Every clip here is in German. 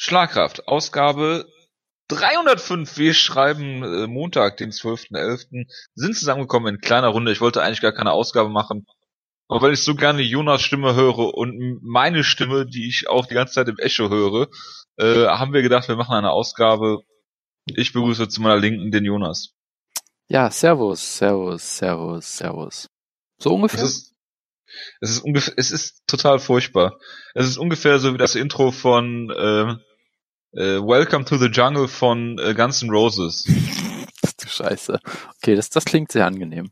Schlagkraft, Ausgabe 305. Wir schreiben äh, Montag, den 12.11. Sind zusammengekommen in kleiner Runde. Ich wollte eigentlich gar keine Ausgabe machen. Aber weil ich so gerne Jonas Stimme höre und meine Stimme, die ich auch die ganze Zeit im Echo höre, äh, haben wir gedacht, wir machen eine Ausgabe. Ich begrüße zu meiner Linken den Jonas. Ja, servus, servus, servus, servus. So ungefähr? Es ist, es ist ungefähr, es ist total furchtbar. Es ist ungefähr so wie das Intro von äh, äh, Welcome to the Jungle von äh, Guns N' Roses. du Scheiße. Okay, das, das klingt sehr angenehm.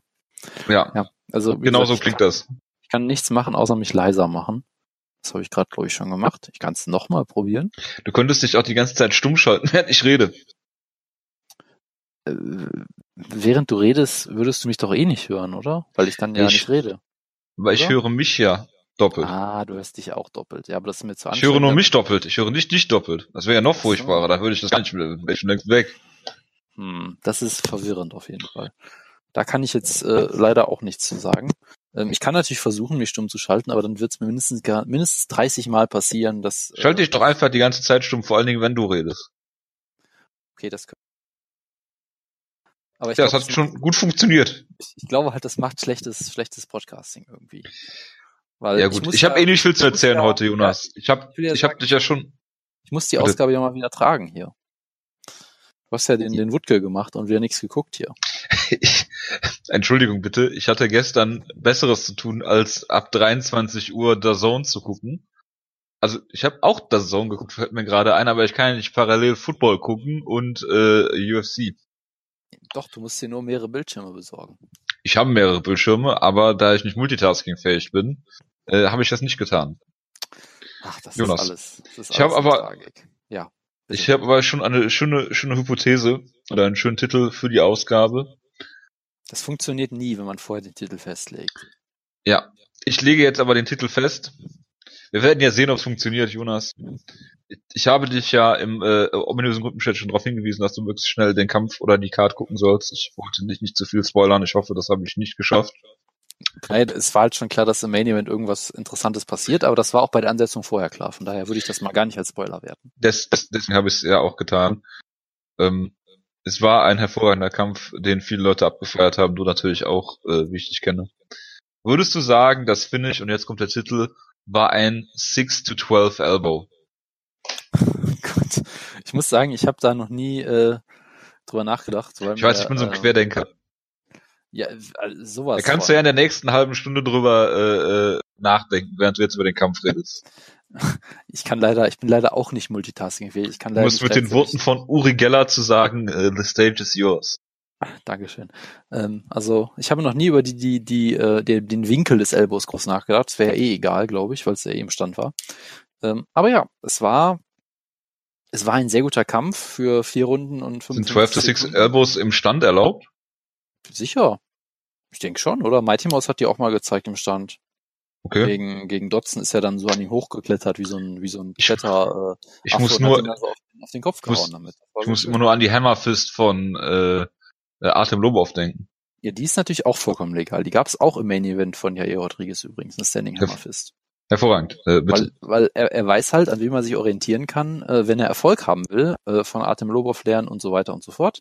Ja. ja also genau so klingt kann, das. Ich kann nichts machen, außer mich leiser machen. Das habe ich gerade, glaube ich, schon gemacht. Ich kann es nochmal probieren. Du könntest dich auch die ganze Zeit stumm schalten, während ich rede. Äh, während du redest, würdest du mich doch eh nicht hören, oder? Weil ich dann ja ich, nicht rede. Weil ich höre mich ja doppelt. Ah, du hörst dich auch doppelt. Ja, aber das ist mir zu Ich höre nur mich doppelt. Ich höre nicht dich doppelt. Das wäre ja noch furchtbarer. Da würde ich das gar nicht mehr, wäre schon längst weg. Hm, das ist verwirrend auf jeden Fall. Da kann ich jetzt äh, leider auch nichts zu sagen. Ähm, ich kann natürlich versuchen, mich stumm zu schalten, aber dann wird es mir mindestens, mindestens 30 Mal passieren, dass... Äh, Schalte dich doch einfach die ganze Zeit stumm, vor allen Dingen, wenn du redest. Okay, das könnte aber ich ja, glaub, das hat schon gut funktioniert. Ich, ich, glaube halt, das macht schlechtes, schlechtes Podcasting irgendwie. Weil ja gut, ich, ich habe ja, eh nicht viel zu erzählen heute, Jonas. Ja, ich habe ich, ich hab dich ja schon. Ich muss die Ausgabe ja mal wieder tragen hier. Du hast ja den, den Wutke gemacht und wieder nichts geguckt hier. Ich, Entschuldigung bitte, ich hatte gestern Besseres zu tun, als ab 23 Uhr The Zone zu gucken. Also ich habe auch The Zone geguckt, fällt mir gerade ein, aber ich kann ja nicht parallel Football gucken und äh, UFC. Doch, du musst dir nur mehrere Bildschirme besorgen. Ich habe mehrere Bildschirme, aber da ich nicht multitaskingfähig bin, äh, habe ich das nicht getan. Ach, das Jonas. ist alles. Das ist ich habe aber, Tragik. ja. Bitte. Ich habe aber schon eine schöne, schöne Hypothese oder einen schönen Titel für die Ausgabe. Das funktioniert nie, wenn man vorher den Titel festlegt. Ja, ich lege jetzt aber den Titel fest. Wir werden ja sehen, ob es funktioniert, Jonas ich habe dich ja im äh, ominösen Gruppenchat schon darauf hingewiesen, dass du möglichst schnell den Kampf oder die Card gucken sollst. Ich wollte dich nicht zu viel spoilern. Ich hoffe, das habe ich nicht geschafft. Nein, es war halt schon klar, dass im Main Event irgendwas Interessantes passiert, aber das war auch bei der Ansetzung vorher klar. Von daher würde ich das mal gar nicht als Spoiler werten. Des, des, deswegen habe ich es ja auch getan. Ähm, es war ein hervorragender Kampf, den viele Leute abgefeiert haben, du natürlich auch, äh, wie ich dich kenne. Würdest du sagen, das Finish, und jetzt kommt der Titel, war ein 6 to 12 Elbow? Gut. Ich muss sagen, ich habe da noch nie äh, drüber nachgedacht. ich weiß, ich bin so ein äh, Querdenker. Ja, also sowas. Da kannst du ja in der nächsten halben Stunde drüber äh, äh, nachdenken, während du jetzt über den Kampf redest. Ich kann leider, ich bin leider auch nicht multitasking fähig. Ich kann leider du musst mit den Worten von Uri Geller zu sagen, uh, the stage is yours. Dankeschön. Ähm, also ich habe noch nie über die, die, die, äh, den, den Winkel des Elbows groß nachgedacht. Das wäre eh egal, glaube ich, weil es ja eh im Stand war. Ähm, aber ja, es war es war ein sehr guter Kampf für vier Runden und fünf. Sind 12 to 6 Elbows im Stand erlaubt? Sicher. Ich denke schon, oder? Mighty Mouse hat die auch mal gezeigt im Stand. Okay. Gegen, gegen Dotzen ist er dann so an ihm hochgeklettert, wie so ein, wie so ein Kletter, äh, Ich muss nur, so auf, auf, den Kopf gehauen muss, damit. Ich muss immer nur an die Hammerfist von, äh, äh, Artem Lobov denken. Ja, die ist natürlich auch vollkommen legal. Die gab es auch im Main Event von Jair Rodriguez übrigens, eine Standing Hammerfist. Hervorragend. Äh, bitte. Weil, weil er, er weiß halt, an wem er sich orientieren kann, äh, wenn er Erfolg haben will, äh, von Artem Lobov lernen und so weiter und so fort.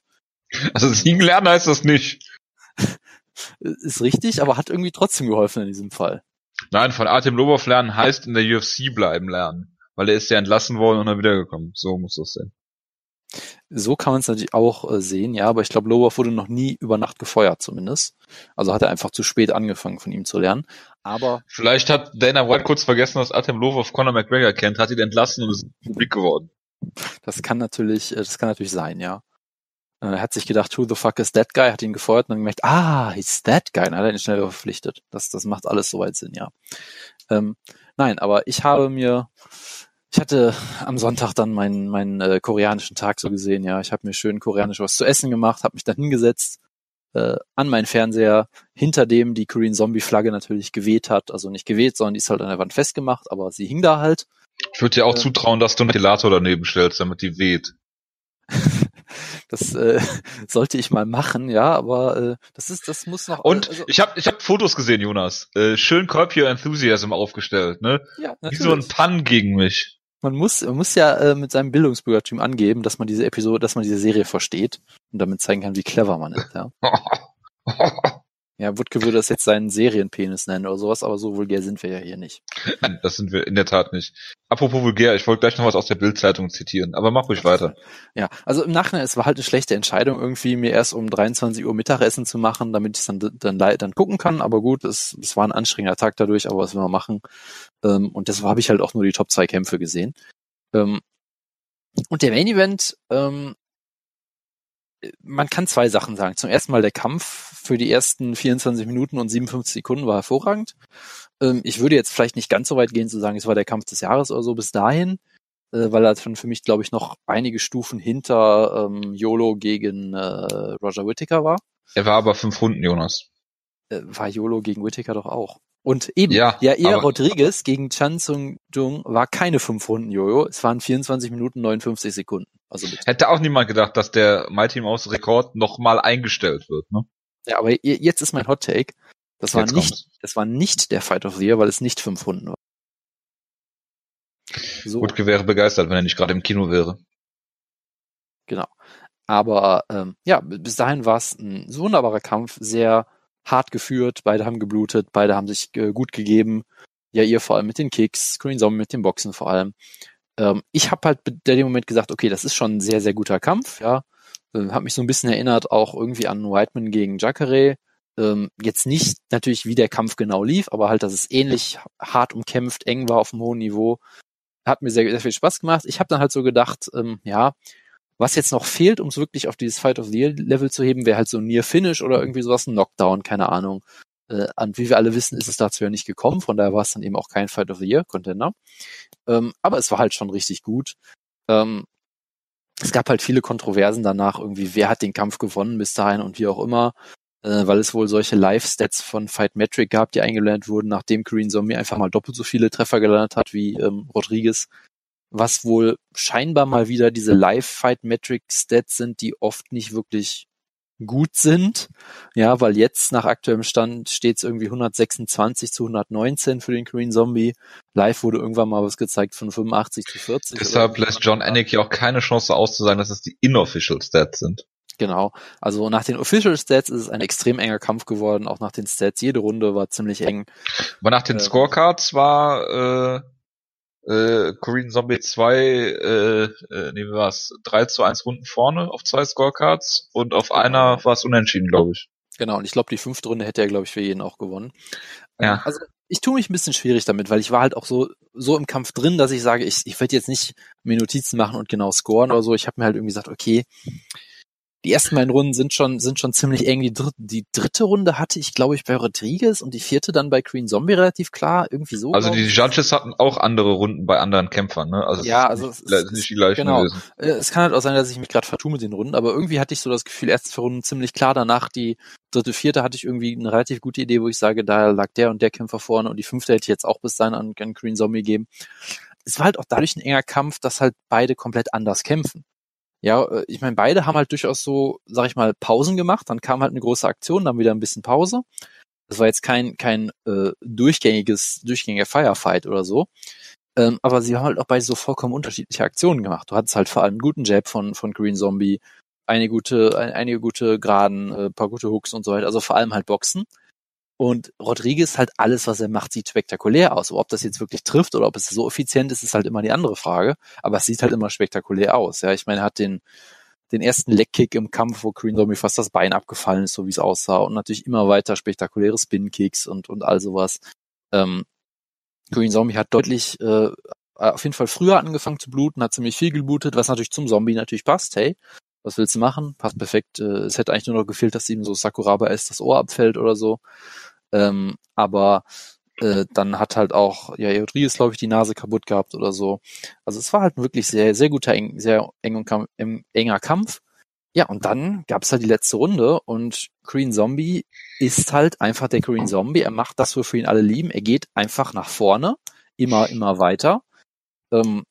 Also siegen lernen heißt das nicht. Ist richtig, aber hat irgendwie trotzdem geholfen in diesem Fall. Nein, von Artem Lobov lernen heißt in der UFC bleiben lernen. Weil er ist ja entlassen worden und dann wiedergekommen. So muss das sein. So kann man es natürlich auch äh, sehen, ja, aber ich glaube, Lobov wurde noch nie über Nacht gefeuert zumindest. Also hat er einfach zu spät angefangen, von ihm zu lernen. Aber vielleicht hat Dana White kurz vergessen, dass Artem Lobov Conor McGregor kennt, hat ihn entlassen und ist publik geworden. Das kann natürlich, äh, das kann natürlich sein, ja. Er hat sich gedacht, who the fuck is that guy? Hat ihn gefeuert und dann gemerkt, ah, he's that guy. Dann hat er ihn schnell verpflichtet. Das, das macht alles soweit Sinn, ja. Ähm, nein, aber ich habe mir ich hatte am Sonntag dann meinen, meinen äh, koreanischen Tag so gesehen, ja. Ich habe mir schön koreanisch was zu essen gemacht, habe mich dann hingesetzt äh, an meinen Fernseher, hinter dem die Korean Zombie Flagge natürlich geweht hat. Also nicht geweht, sondern die ist halt an der Wand festgemacht, aber sie hing da halt. Ich würde dir auch äh, zutrauen, dass du einen Ventilator daneben stellst, damit die weht. das äh, sollte ich mal machen, ja, aber äh, das ist, das muss noch. Und also, ich habe ich hab Fotos gesehen, Jonas. Äh, schön Curb Your Enthusiasm aufgestellt, ne? Ja, natürlich. Wie so ein Pan gegen mich. man muss, man muss ja äh, mit seinem Bildungsbürgertum angeben, dass man diese Episode, dass man diese Serie versteht und damit zeigen kann, wie clever man ist, ja. Ja, Wutke würde das jetzt seinen Serienpenis nennen oder sowas, aber so vulgär sind wir ja hier nicht. Nein, das sind wir in der Tat nicht. Apropos vulgär, ich wollte gleich noch was aus der Bildzeitung zitieren, aber mach ruhig weiter. Ja, also im Nachhinein, es war halt eine schlechte Entscheidung, irgendwie mir erst um 23 Uhr Mittagessen zu machen, damit ich dann, dann, dann gucken kann, aber gut, es, es war ein anstrengender Tag dadurch, aber was will man machen? Ähm, und deshalb habe ich halt auch nur die Top 2 Kämpfe gesehen. Ähm, und der Main Event, ähm, man kann zwei Sachen sagen. Zum ersten Mal der Kampf für die ersten 24 Minuten und 57 Sekunden war hervorragend. Ähm, ich würde jetzt vielleicht nicht ganz so weit gehen zu sagen, es war der Kampf des Jahres oder so bis dahin, äh, weil er dann für mich, glaube ich, noch einige Stufen hinter ähm, YOLO gegen äh, Roger Whittaker war. Er war aber fünf Runden, Jonas. Äh, war YOLO gegen Whittaker doch auch. Und eben, Ja, ja, eher aber- Rodriguez gegen Chan Sung Jung war keine fünf Runden Jojo, es waren 24 Minuten 59 Sekunden. Also. Hätte auch niemand gedacht, dass der Mighty Mouse Rekord nochmal eingestellt wird, ne? Ja, aber je- jetzt ist mein Hot Take. Das war Jetzt nicht, kommt's. das war nicht der Fight of the Year, weil es nicht fünf Runden war. So, Wutke wäre begeistert, wenn er nicht gerade im Kino wäre. genau. Aber ähm, ja, bis dahin war es ein wunderbarer Kampf, sehr hart geführt, beide haben geblutet, beide haben sich äh, gut gegeben. Ja, ihr vor allem mit den Kicks, Green Zombie mit dem Boxen vor allem. Ähm, ich habe halt in dem Moment gesagt, okay, das ist schon ein sehr, sehr guter Kampf, ja. Äh, hat mich so ein bisschen erinnert auch irgendwie an Whiteman gegen Jacare. Ähm, jetzt nicht natürlich, wie der Kampf genau lief, aber halt, dass es ähnlich hart umkämpft, eng war auf einem hohen Niveau. Hat mir sehr, sehr viel Spaß gemacht. Ich habe dann halt so gedacht, ähm, ja, was jetzt noch fehlt, um es wirklich auf dieses Fight of the Year Level zu heben, wäre halt so ein Near Finish oder irgendwie sowas, ein Knockdown, keine Ahnung. Äh, und wie wir alle wissen, ist es dazu ja nicht gekommen, von daher war es dann eben auch kein Fight of the Year Contender. Ähm, aber es war halt schon richtig gut. Ähm, es gab halt viele Kontroversen danach, irgendwie, wer hat den Kampf gewonnen bis dahin und wie auch immer, äh, weil es wohl solche Live-Stats von Fight Metric gab, die eingelernt wurden, nachdem Korean Zombie einfach mal doppelt so viele Treffer gelandet hat wie ähm, Rodriguez, was wohl scheinbar mal wieder diese Live-Fight-Metric-Stats sind, die oft nicht wirklich gut sind. Ja, weil jetzt nach aktuellem Stand steht es irgendwie 126 zu 119 für den Korean Zombie. Live wurde irgendwann mal was gezeigt von 85 zu 40. Deshalb lässt John Anik ja auch keine Chance auszusagen, dass es die inofficial Stats sind. Genau. Also nach den Official Stats ist es ein extrem enger Kampf geworden, auch nach den Stats. Jede Runde war ziemlich eng. Aber nach den Ähm. Scorecards war äh, äh, Korean Zombie 2, äh, äh, nee, wie war's? 3 zu 1 Runden vorne auf zwei Scorecards und auf einer war es unentschieden, glaube ich. Genau. Und ich glaube, die fünfte Runde hätte er, glaube ich, für jeden auch gewonnen. Ja. Also ich tue mich ein bisschen schwierig damit, weil ich war halt auch so so im Kampf drin, dass ich sage, ich, ich werde jetzt nicht mir Notizen machen und genau scoren oder so. Ich habe mir halt irgendwie gesagt, okay, die ersten beiden Runden sind schon sind schon ziemlich eng. Die, dritte, die dritte Runde hatte ich, glaube ich, bei Rodriguez und die vierte dann bei Queen Zombie relativ klar. Irgendwie so. Also die. Judges hatten auch andere Runden bei anderen Kämpfern, ne? Also Ja, also nicht, es ist- nicht die gleichen genau. gewesen. Äh, Es kann halt auch sein, dass ich mich gerade vertue mit den Runden, aber irgendwie hatte ich so das Gefühl, erste zwei Runden ziemlich klar, danach die dritte, vierte hatte ich irgendwie eine relativ gute Idee, wo ich sage, da lag der und der Kämpfer vorne und die fünfte hätte ich jetzt auch bis dahin an, an Green Zombie gegeben. Es war halt auch dadurch ein enger Kampf, dass halt beide komplett anders kämpfen. Ja, äh, ich meine, beide haben halt durchaus so, sag ich mal, Pausen gemacht, dann kam halt eine große Aktion, dann wieder ein bisschen Pause. Das war jetzt kein, kein äh, durchgängiges, durchgängiger Firefight oder so. Ähm, aber sie haben halt auch beide so vollkommen unterschiedliche Aktionen gemacht. Du hattest halt vor allem einen guten Jab von, von Green Zombie, eine gute, ein, einige gute Geraden, äh, paar gute Hooks und so weiter. Also vor allem halt Boxen. Und Rodriguez halt alles, was er macht, sieht spektakulär aus. Ob das jetzt wirklich trifft oder ob es so effizient ist, ist halt immer die andere Frage. Aber es sieht halt immer spektakulär aus. Ja, ich meine, er hat den, den ersten Leckkick im Kampf, wo Green Zombie fast das Bein abgefallen ist, so wie es aussah. Und natürlich immer weiter spektakuläre Spin-Kicks und, und all sowas. Ähm, Green Zombie hat deutlich äh, auf jeden Fall früher angefangen zu bluten, hat ziemlich viel geblutet, was natürlich zum Zombie natürlich passt. Hey, was willst du machen? Passt perfekt. Äh, es hätte eigentlich nur noch gefehlt, dass ihm so Sakuraba ist, das Ohr abfällt oder so. Ähm, aber äh, dann hat halt auch ja Rodriguez, glaube ich, die Nase kaputt gehabt oder so. Also es war halt wirklich sehr, sehr guter, eng, sehr eng und kam, em, enger Kampf. Ja, und dann gab's halt die letzte Runde und Green Zombie ist halt einfach der Green Zombie. Er macht das, wofür ihn alle lieben. Er geht einfach nach vorne, immer, immer weiter. Ähm,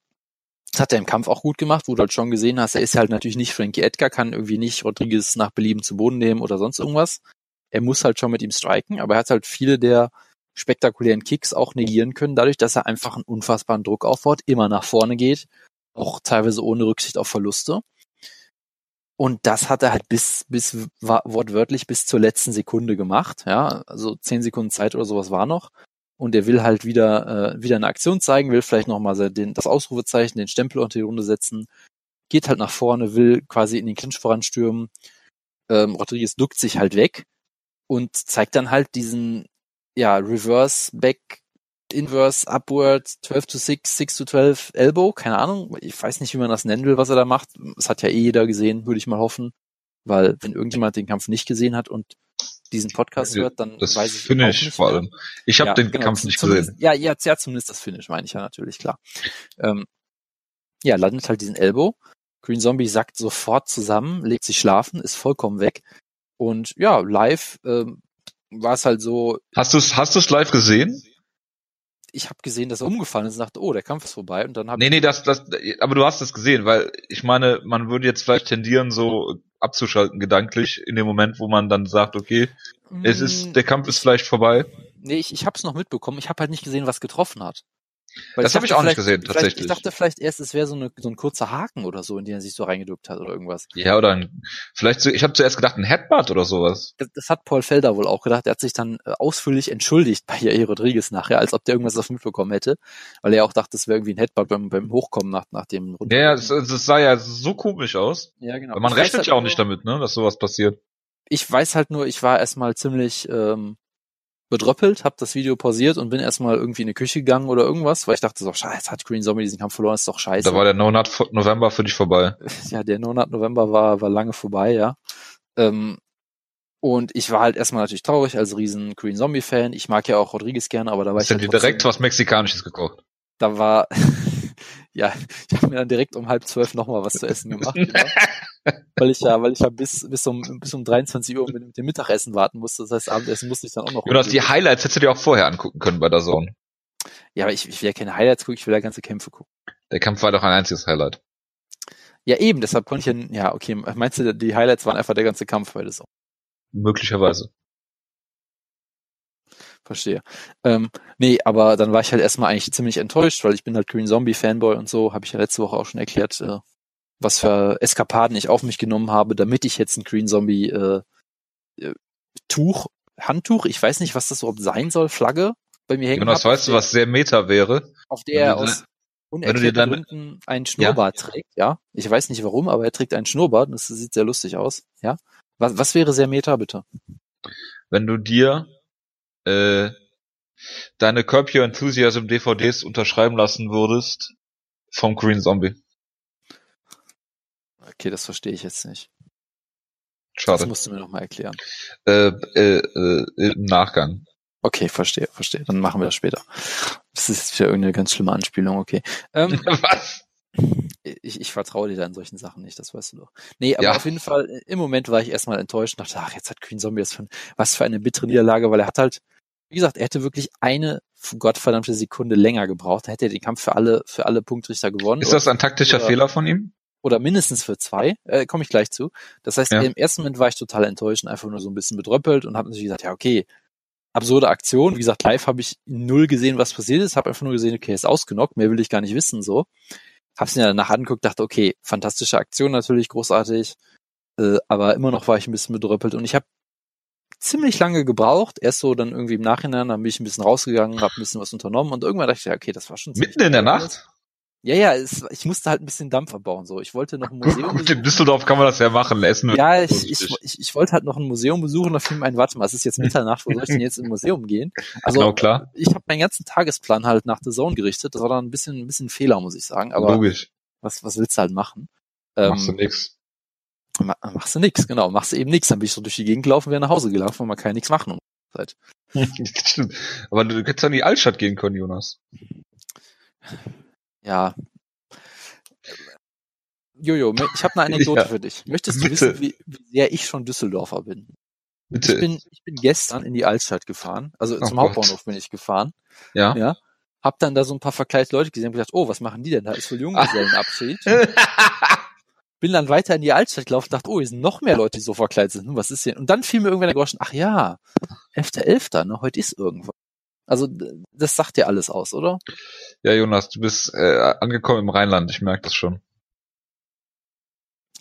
das hat er im Kampf auch gut gemacht, wo du halt schon gesehen hast, er ist halt natürlich nicht Frankie Edgar, kann irgendwie nicht Rodriguez nach Belieben zu Boden nehmen oder sonst irgendwas. Er muss halt schon mit ihm striken, aber er hat halt viele der spektakulären Kicks auch negieren können, dadurch, dass er einfach einen unfassbaren Druck aufbaut, immer nach vorne geht, auch teilweise ohne Rücksicht auf Verluste. Und das hat er halt bis, bis wortwörtlich bis zur letzten Sekunde gemacht. Ja, also zehn Sekunden Zeit oder sowas war noch. Und er will halt wieder, äh, wieder eine Aktion zeigen, will vielleicht nochmal den, das Ausrufezeichen, den Stempel unter die Runde setzen, geht halt nach vorne, will quasi in den Clinch voranstürmen. Ähm, Rodriguez duckt sich halt weg und zeigt dann halt diesen, ja, Reverse, Back, Inverse, Upward, 12 to 6, 6 to 12, Elbow, keine Ahnung. Ich weiß nicht, wie man das nennen will, was er da macht. Das hat ja eh jeder gesehen, würde ich mal hoffen. Weil, wenn irgendjemand den Kampf nicht gesehen hat und diesen Podcast hört, dann das weiß ich Finish auch nicht vor allem. Ich habe Ja, den genau, Kampf nicht gesehen. Ja, ja, ja, zumindest das Finish meine ich ja natürlich, klar. Ähm, ja, landet halt diesen Elbow. Green Zombie sackt sofort zusammen, legt sich schlafen, ist vollkommen weg. Und ja, live ähm, war es halt so, Hast du es hast du's live gesehen? Ich habe gesehen, dass er umgefallen ist und dachte, oh, der Kampf ist vorbei. Und dann habe Nee, nee, das, das, aber du hast es gesehen, weil ich meine, man würde jetzt vielleicht tendieren, so abzuschalten gedanklich in dem Moment, wo man dann sagt, okay, es Mm, ist, der Kampf ist vielleicht vorbei. Nee, ich, ich habe es noch mitbekommen. Ich habe halt nicht gesehen, was getroffen hat. Weil Das hab ich auch nicht gesehen, tatsächlich. Ich dachte vielleicht erst, es wäre so, eine, so ein kurzer Haken oder so, in den er sich so reingeduckt hat oder irgendwas. Ja, oder ein, vielleicht, so, ich habe zuerst gedacht, ein Headbutt oder sowas. Das, das hat Paul Felder wohl auch gedacht. Er hat sich dann äh, ausführlich entschuldigt bei Jair Rodriguez nachher, als ob der irgendwas davon mitbekommen hätte, weil er auch dachte, es wäre irgendwie ein Headbutt beim, beim Hochkommen nach, nach dem Rund- Ja, ja, es, es sah ja so komisch aus. ja, genau. Aber man Ich rechnet halt ja auch nicht damit, ne, dass sowas passiert. Ich weiß halt nur, ich war erstmal ziemlich ähm, bedröppelt, habe das Video pausiert und bin erstmal irgendwie in die Küche gegangen oder irgendwas, weil ich dachte so, scheiße, hat Green Zombie diesen Kampf verloren, ist doch scheiße. Da war der No Nut November für dich vorbei. ja, der Monat November war, war lange vorbei, ja. Ähm, und ich war halt erstmal natürlich traurig als riesen Green Zombie Fan. Ich mag ja auch Rodriguez gerne, aber da war Hast ich halt direkt was Mexikanisches gekocht? da war, ja, ich habe mir dann direkt um halb zwölf nochmal was zu essen gemacht, genau. weil ich ja, weil ich ja bis, bis um, bis um 23 Uhr mit, mit dem Mittagessen warten musste. Das heißt, Abendessen musste ich dann auch noch. Jonas, die Highlights hättest du dir auch vorher angucken können bei der Zone. ja, aber ich, ich will ja keine Highlights gucken, ich will ja ganze Kämpfe gucken. Der Kampf war doch ein einziges Highlight. Ja, eben, deshalb konnte ich ja, ja, okay, meinst du, die Highlights waren einfach der ganze Kampf bei das Möglicherweise. Verstehe. Ähm, nee, aber dann war ich halt erstmal eigentlich ziemlich enttäuscht, weil ich bin halt Green Zombie Fanboy und so, habe ich ja letzte Woche auch schon erklärt, äh, was für Eskapaden ich auf mich genommen habe, damit ich jetzt ein Green Zombie äh, äh, Tuch, Handtuch, ich weiß nicht, was das überhaupt sein soll, Flagge bei mir hängen Jonas, hab, weißt du, was sehr meta wäre? auf der er wenn du aus wenn du dir unerklärten dann- Gründen einen Schnurrbart trägt, ja. Ich weiß nicht warum, aber er trägt einen Schnurrbart und das sieht sehr lustig aus, ja. Was, was wäre sehr meta, bitte? Wenn du dir äh, deine Curb Your Enthusiasm DVDs unterschreiben lassen würdest vom Green Zombie. Okay, das verstehe ich jetzt nicht. Das Schade. musst du mir noch mal erklären. Äh, äh, äh, Im Nachgang. Okay, verstehe, verstehe. Dann machen wir das später. Das ist jetzt wieder irgendeine ganz schlimme Anspielung, okay. Ähm, Was? ich, ich vertraue dir da in solchen Sachen nicht, das weißt du doch. Nee, aber Ja. auf jeden Fall, im Moment war ich erstmal enttäuscht und dachte, ach, jetzt hat Queen Zombie das für ein, was für eine bittere Niederlage, weil er hat halt, wie gesagt, er hätte wirklich eine gottverdammte Sekunde länger gebraucht, dann hätte er den Kampf für alle, für alle Punktrichter gewonnen. Ist das ein taktischer Oder- Fehler von ihm? oder mindestens für zwei, äh, komme ich gleich zu. Das heißt, Ja. im ersten Moment war ich total enttäuscht und einfach nur so ein bisschen bedröppelt und habe natürlich gesagt, ja, okay, absurde Aktion. Wie gesagt, live habe ich null gesehen, was passiert ist, habe einfach nur gesehen, okay, er ist ausgenockt, mehr will ich gar nicht wissen, so. Hab's mir danach angeguckt, dachte, okay, fantastische Aktion natürlich, großartig, äh, aber immer noch war ich ein bisschen bedröppelt und ich habe ziemlich lange gebraucht, erst so dann irgendwie im Nachhinein, dann bin ich ein bisschen rausgegangen, habe ein bisschen was unternommen und irgendwann dachte ich, ja, okay, das war schon Mitten in der geil. Nacht? Ja, ja, es, ich musste halt ein bisschen Dampf abbauen. So, ich wollte noch ein Museum Gut, in. Düsseldorf kann man das ja machen, essen. Ja, ich, ich, ich, ich wollte halt noch ein Museum besuchen. Da fiel mir ein, warte mal, es ist jetzt Mitternacht, wo soll ich denn jetzt im Museum gehen? Also genau, klar. ich habe meinen ganzen Tagesplan halt nach The Zone gerichtet. Das war dann ein bisschen, ein bisschen Fehler, muss ich sagen. Aber Logisch. was, was willst du halt machen? Machst du Ähm, nix. Ma machst du nix, genau. Machst du eben nix. Dann bin ich so durch die Gegend gelaufen, wäre nach Hause gelaufen und man kann nichts machen. um die Zeit. Stimmt. Aber du hättest ja in die Altstadt gehen können, Jonas. Ja. Jojo, ich habe eine Anekdote Ja. für dich. Möchtest du Bitte. wissen, wie, wie sehr ich schon Düsseldorfer bin? Bitte. Ich bin, ich bin gestern in die Altstadt gefahren, also Oh zum Gott. Hauptbahnhof bin ich gefahren, ja. ja. Hab dann da so ein paar verkleidete Leute gesehen und gedacht, oh, was machen die denn? Da ist wohl Junggesellenabschied. bin dann weiter in die Altstadt gelaufen dachte, oh, hier sind noch mehr Leute, die so verkleidet sind. Hm, Was ist hier? Und dann fiel mir irgendwann der Groschen, ach ja, 11.11., ne, heute ist irgendwas. Also das sagt dir alles aus, oder? Ja, Jonas, du bist äh, angekommen im Rheinland, ich merke das schon.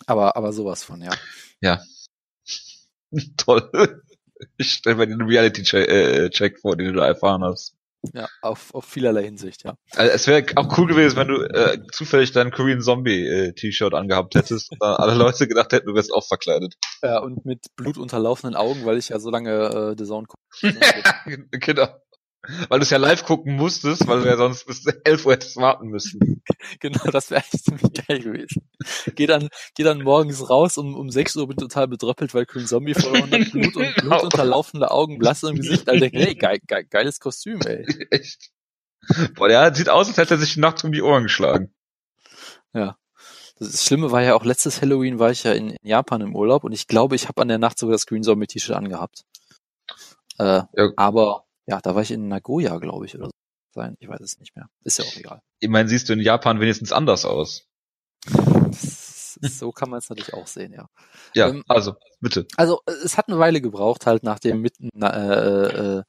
Aber, aber sowas von, ja. Ja. Toll. Ich stelle mir den Reality-Check äh, vor, den du da erfahren hast. Ja, auf, auf vielerlei Hinsicht, ja. Also es wäre auch cool gewesen, wenn du äh, zufällig dein Korean Zombie äh, T-Shirt angehabt hättest und da alle Leute gedacht hätten, du wärst auch verkleidet. Ja, und mit blutunterlaufenden Augen, weil ich ja so lange äh, The Zone gucke. genau. Weil du es ja live gucken musstest, weil du ja sonst bis 11 Uhr hättest warten müssen. genau, das wäre echt ziemlich geil gewesen. Geh dann, geh dann morgens raus, um, um 6 Uhr bin total bedröppelt, weil Green Zombie verloren hat, Blut und Genau. blutunterlaufende Augen, blass im Gesicht. Alter, hey, geil, geil, geiles Kostüm, ey. Echt. Boah, der sieht aus, als hätte er sich nachts um die Ohren geschlagen. Das Schlimme war ja auch letztes Halloween war ich ja in, in Japan im Urlaub und ich glaube, ich habe an der Nacht sogar das Green Zombie T-Shirt angehabt. Äh, Ja. Aber ja, da war ich in Nagoya, glaube ich, oder so. Sein. Ich weiß es nicht mehr. Ist ja auch egal. Ich meine, siehst du in Japan wenigstens anders aus. So kann man es natürlich auch sehen, ja. Ja, Ähm, also, bitte. Also es hat eine Weile gebraucht, halt nach dem mitten, äh, äh,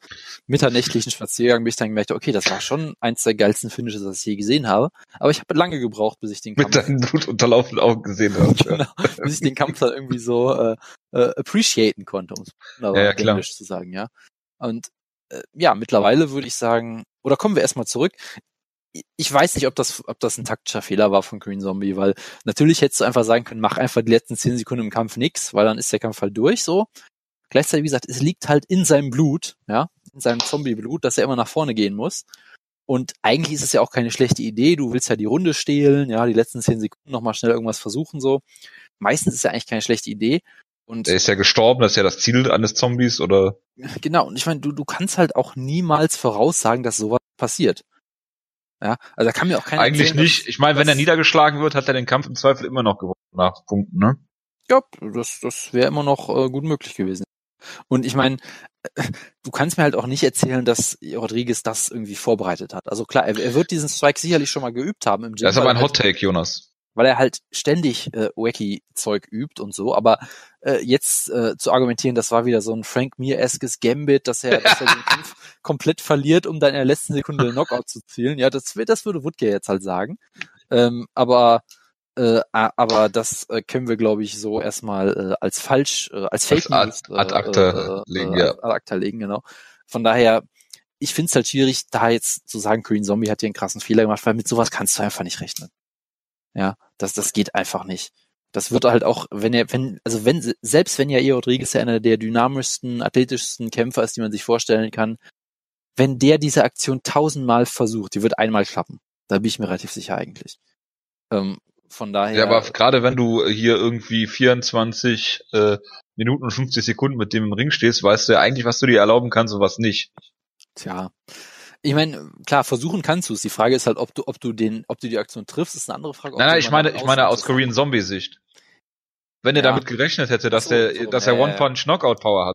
mitternächtlichen Spaziergang bin ich dann gemerkt, okay, das war schon eins der geilsten Finishes, das ich je gesehen habe. Aber ich habe lange gebraucht, bis ich den Mit Kampf, deinen blutunterlaufenden Augen gesehen. Ja. genau, bis ich den Kampf dann irgendwie so äh, äh, appreciaten konnte, um es Ja, ja, englisch zu sagen, ja. Und äh, ja, mittlerweile würde ich sagen, oder kommen wir erstmal zurück. Ich weiß nicht, ob das, ob das ein taktischer Fehler war von Green Zombie, weil natürlich hättest du einfach sagen können, mach einfach die letzten zehn Sekunden im Kampf nix, weil dann ist der Kampf halt durch, so. Gleichzeitig, wie gesagt, es liegt halt in seinem Blut, ja, in seinem Zombie-Blut, dass er immer nach vorne gehen muss. Und eigentlich ist es ja auch keine schlechte Idee. Du willst ja die Runde stehlen, ja, die letzten zehn Sekunden nochmal schnell irgendwas versuchen, so. Meistens ist es ja eigentlich keine schlechte Idee. Und Der ist ja gestorben, das ist ja das Ziel eines Zombies, oder? Genau, und ich meine, du, du kannst halt auch niemals voraussagen, dass sowas passiert. Ja, also da kann mir auch keiner Eigentlich erzählen, nicht. Ich meine, wenn er niedergeschlagen wird, hat er den Kampf im Zweifel immer noch gewonnen nach Punkten, ne? Ja, das, das wäre immer noch äh, gut möglich gewesen. Und ich meine, äh, du kannst mir halt auch nicht erzählen, dass Rodriguez das irgendwie vorbereitet hat. Also klar, er, er wird diesen Strike sicherlich schon mal geübt haben im Gym. Das ist aber ein er Hot Take, Jonas. Weil er halt ständig äh, wacky Zeug übt und so, aber äh, jetzt äh, zu argumentieren, das war wieder so ein Frank Mir-eskes Gambit, dass er, dass er den Kampf komplett verliert, um dann in der letzten Sekunde den Knockout zu zielen. Ja, das, wird- das würde Woodke jetzt halt sagen. Ähm, aber äh, aber das äh, können wir, glaube ich, so erstmal äh, als falsch, äh, als Fake News, ad acta legen, ja. ad acta legen, genau. Von daher, ich finde es halt schwierig, da jetzt zu sagen, Green Zombie hat hier einen krassen Fehler gemacht, weil mit sowas kannst du einfach nicht rechnen. Ja, das, das geht einfach nicht. Das wird halt auch, wenn er, wenn, also wenn, selbst wenn ja E. Rodriguez ja einer der dynamischsten, athletischsten Kämpfer ist, die man sich vorstellen kann, wenn der diese Aktion tausendmal versucht, die wird einmal klappen. Da bin ich mir relativ sicher eigentlich. Ähm, von daher. Ja, aber gerade wenn du hier irgendwie 24 äh, Minuten und 50 Sekunden mit dem im Ring stehst, weißt du ja eigentlich, was du dir erlauben kannst und was nicht. Tja. Ich meine, klar, versuchen kannst du es. Die Frage ist halt, ob du, ob du den, ob du die Aktion triffst, ist eine andere Frage. Nein, nein, ich meine, ich meine aus Korean Zombie Sicht. Wenn er Ja. damit gerechnet hätte, dass So, er, so, dass ja, er One. Punch Knockout Power hat,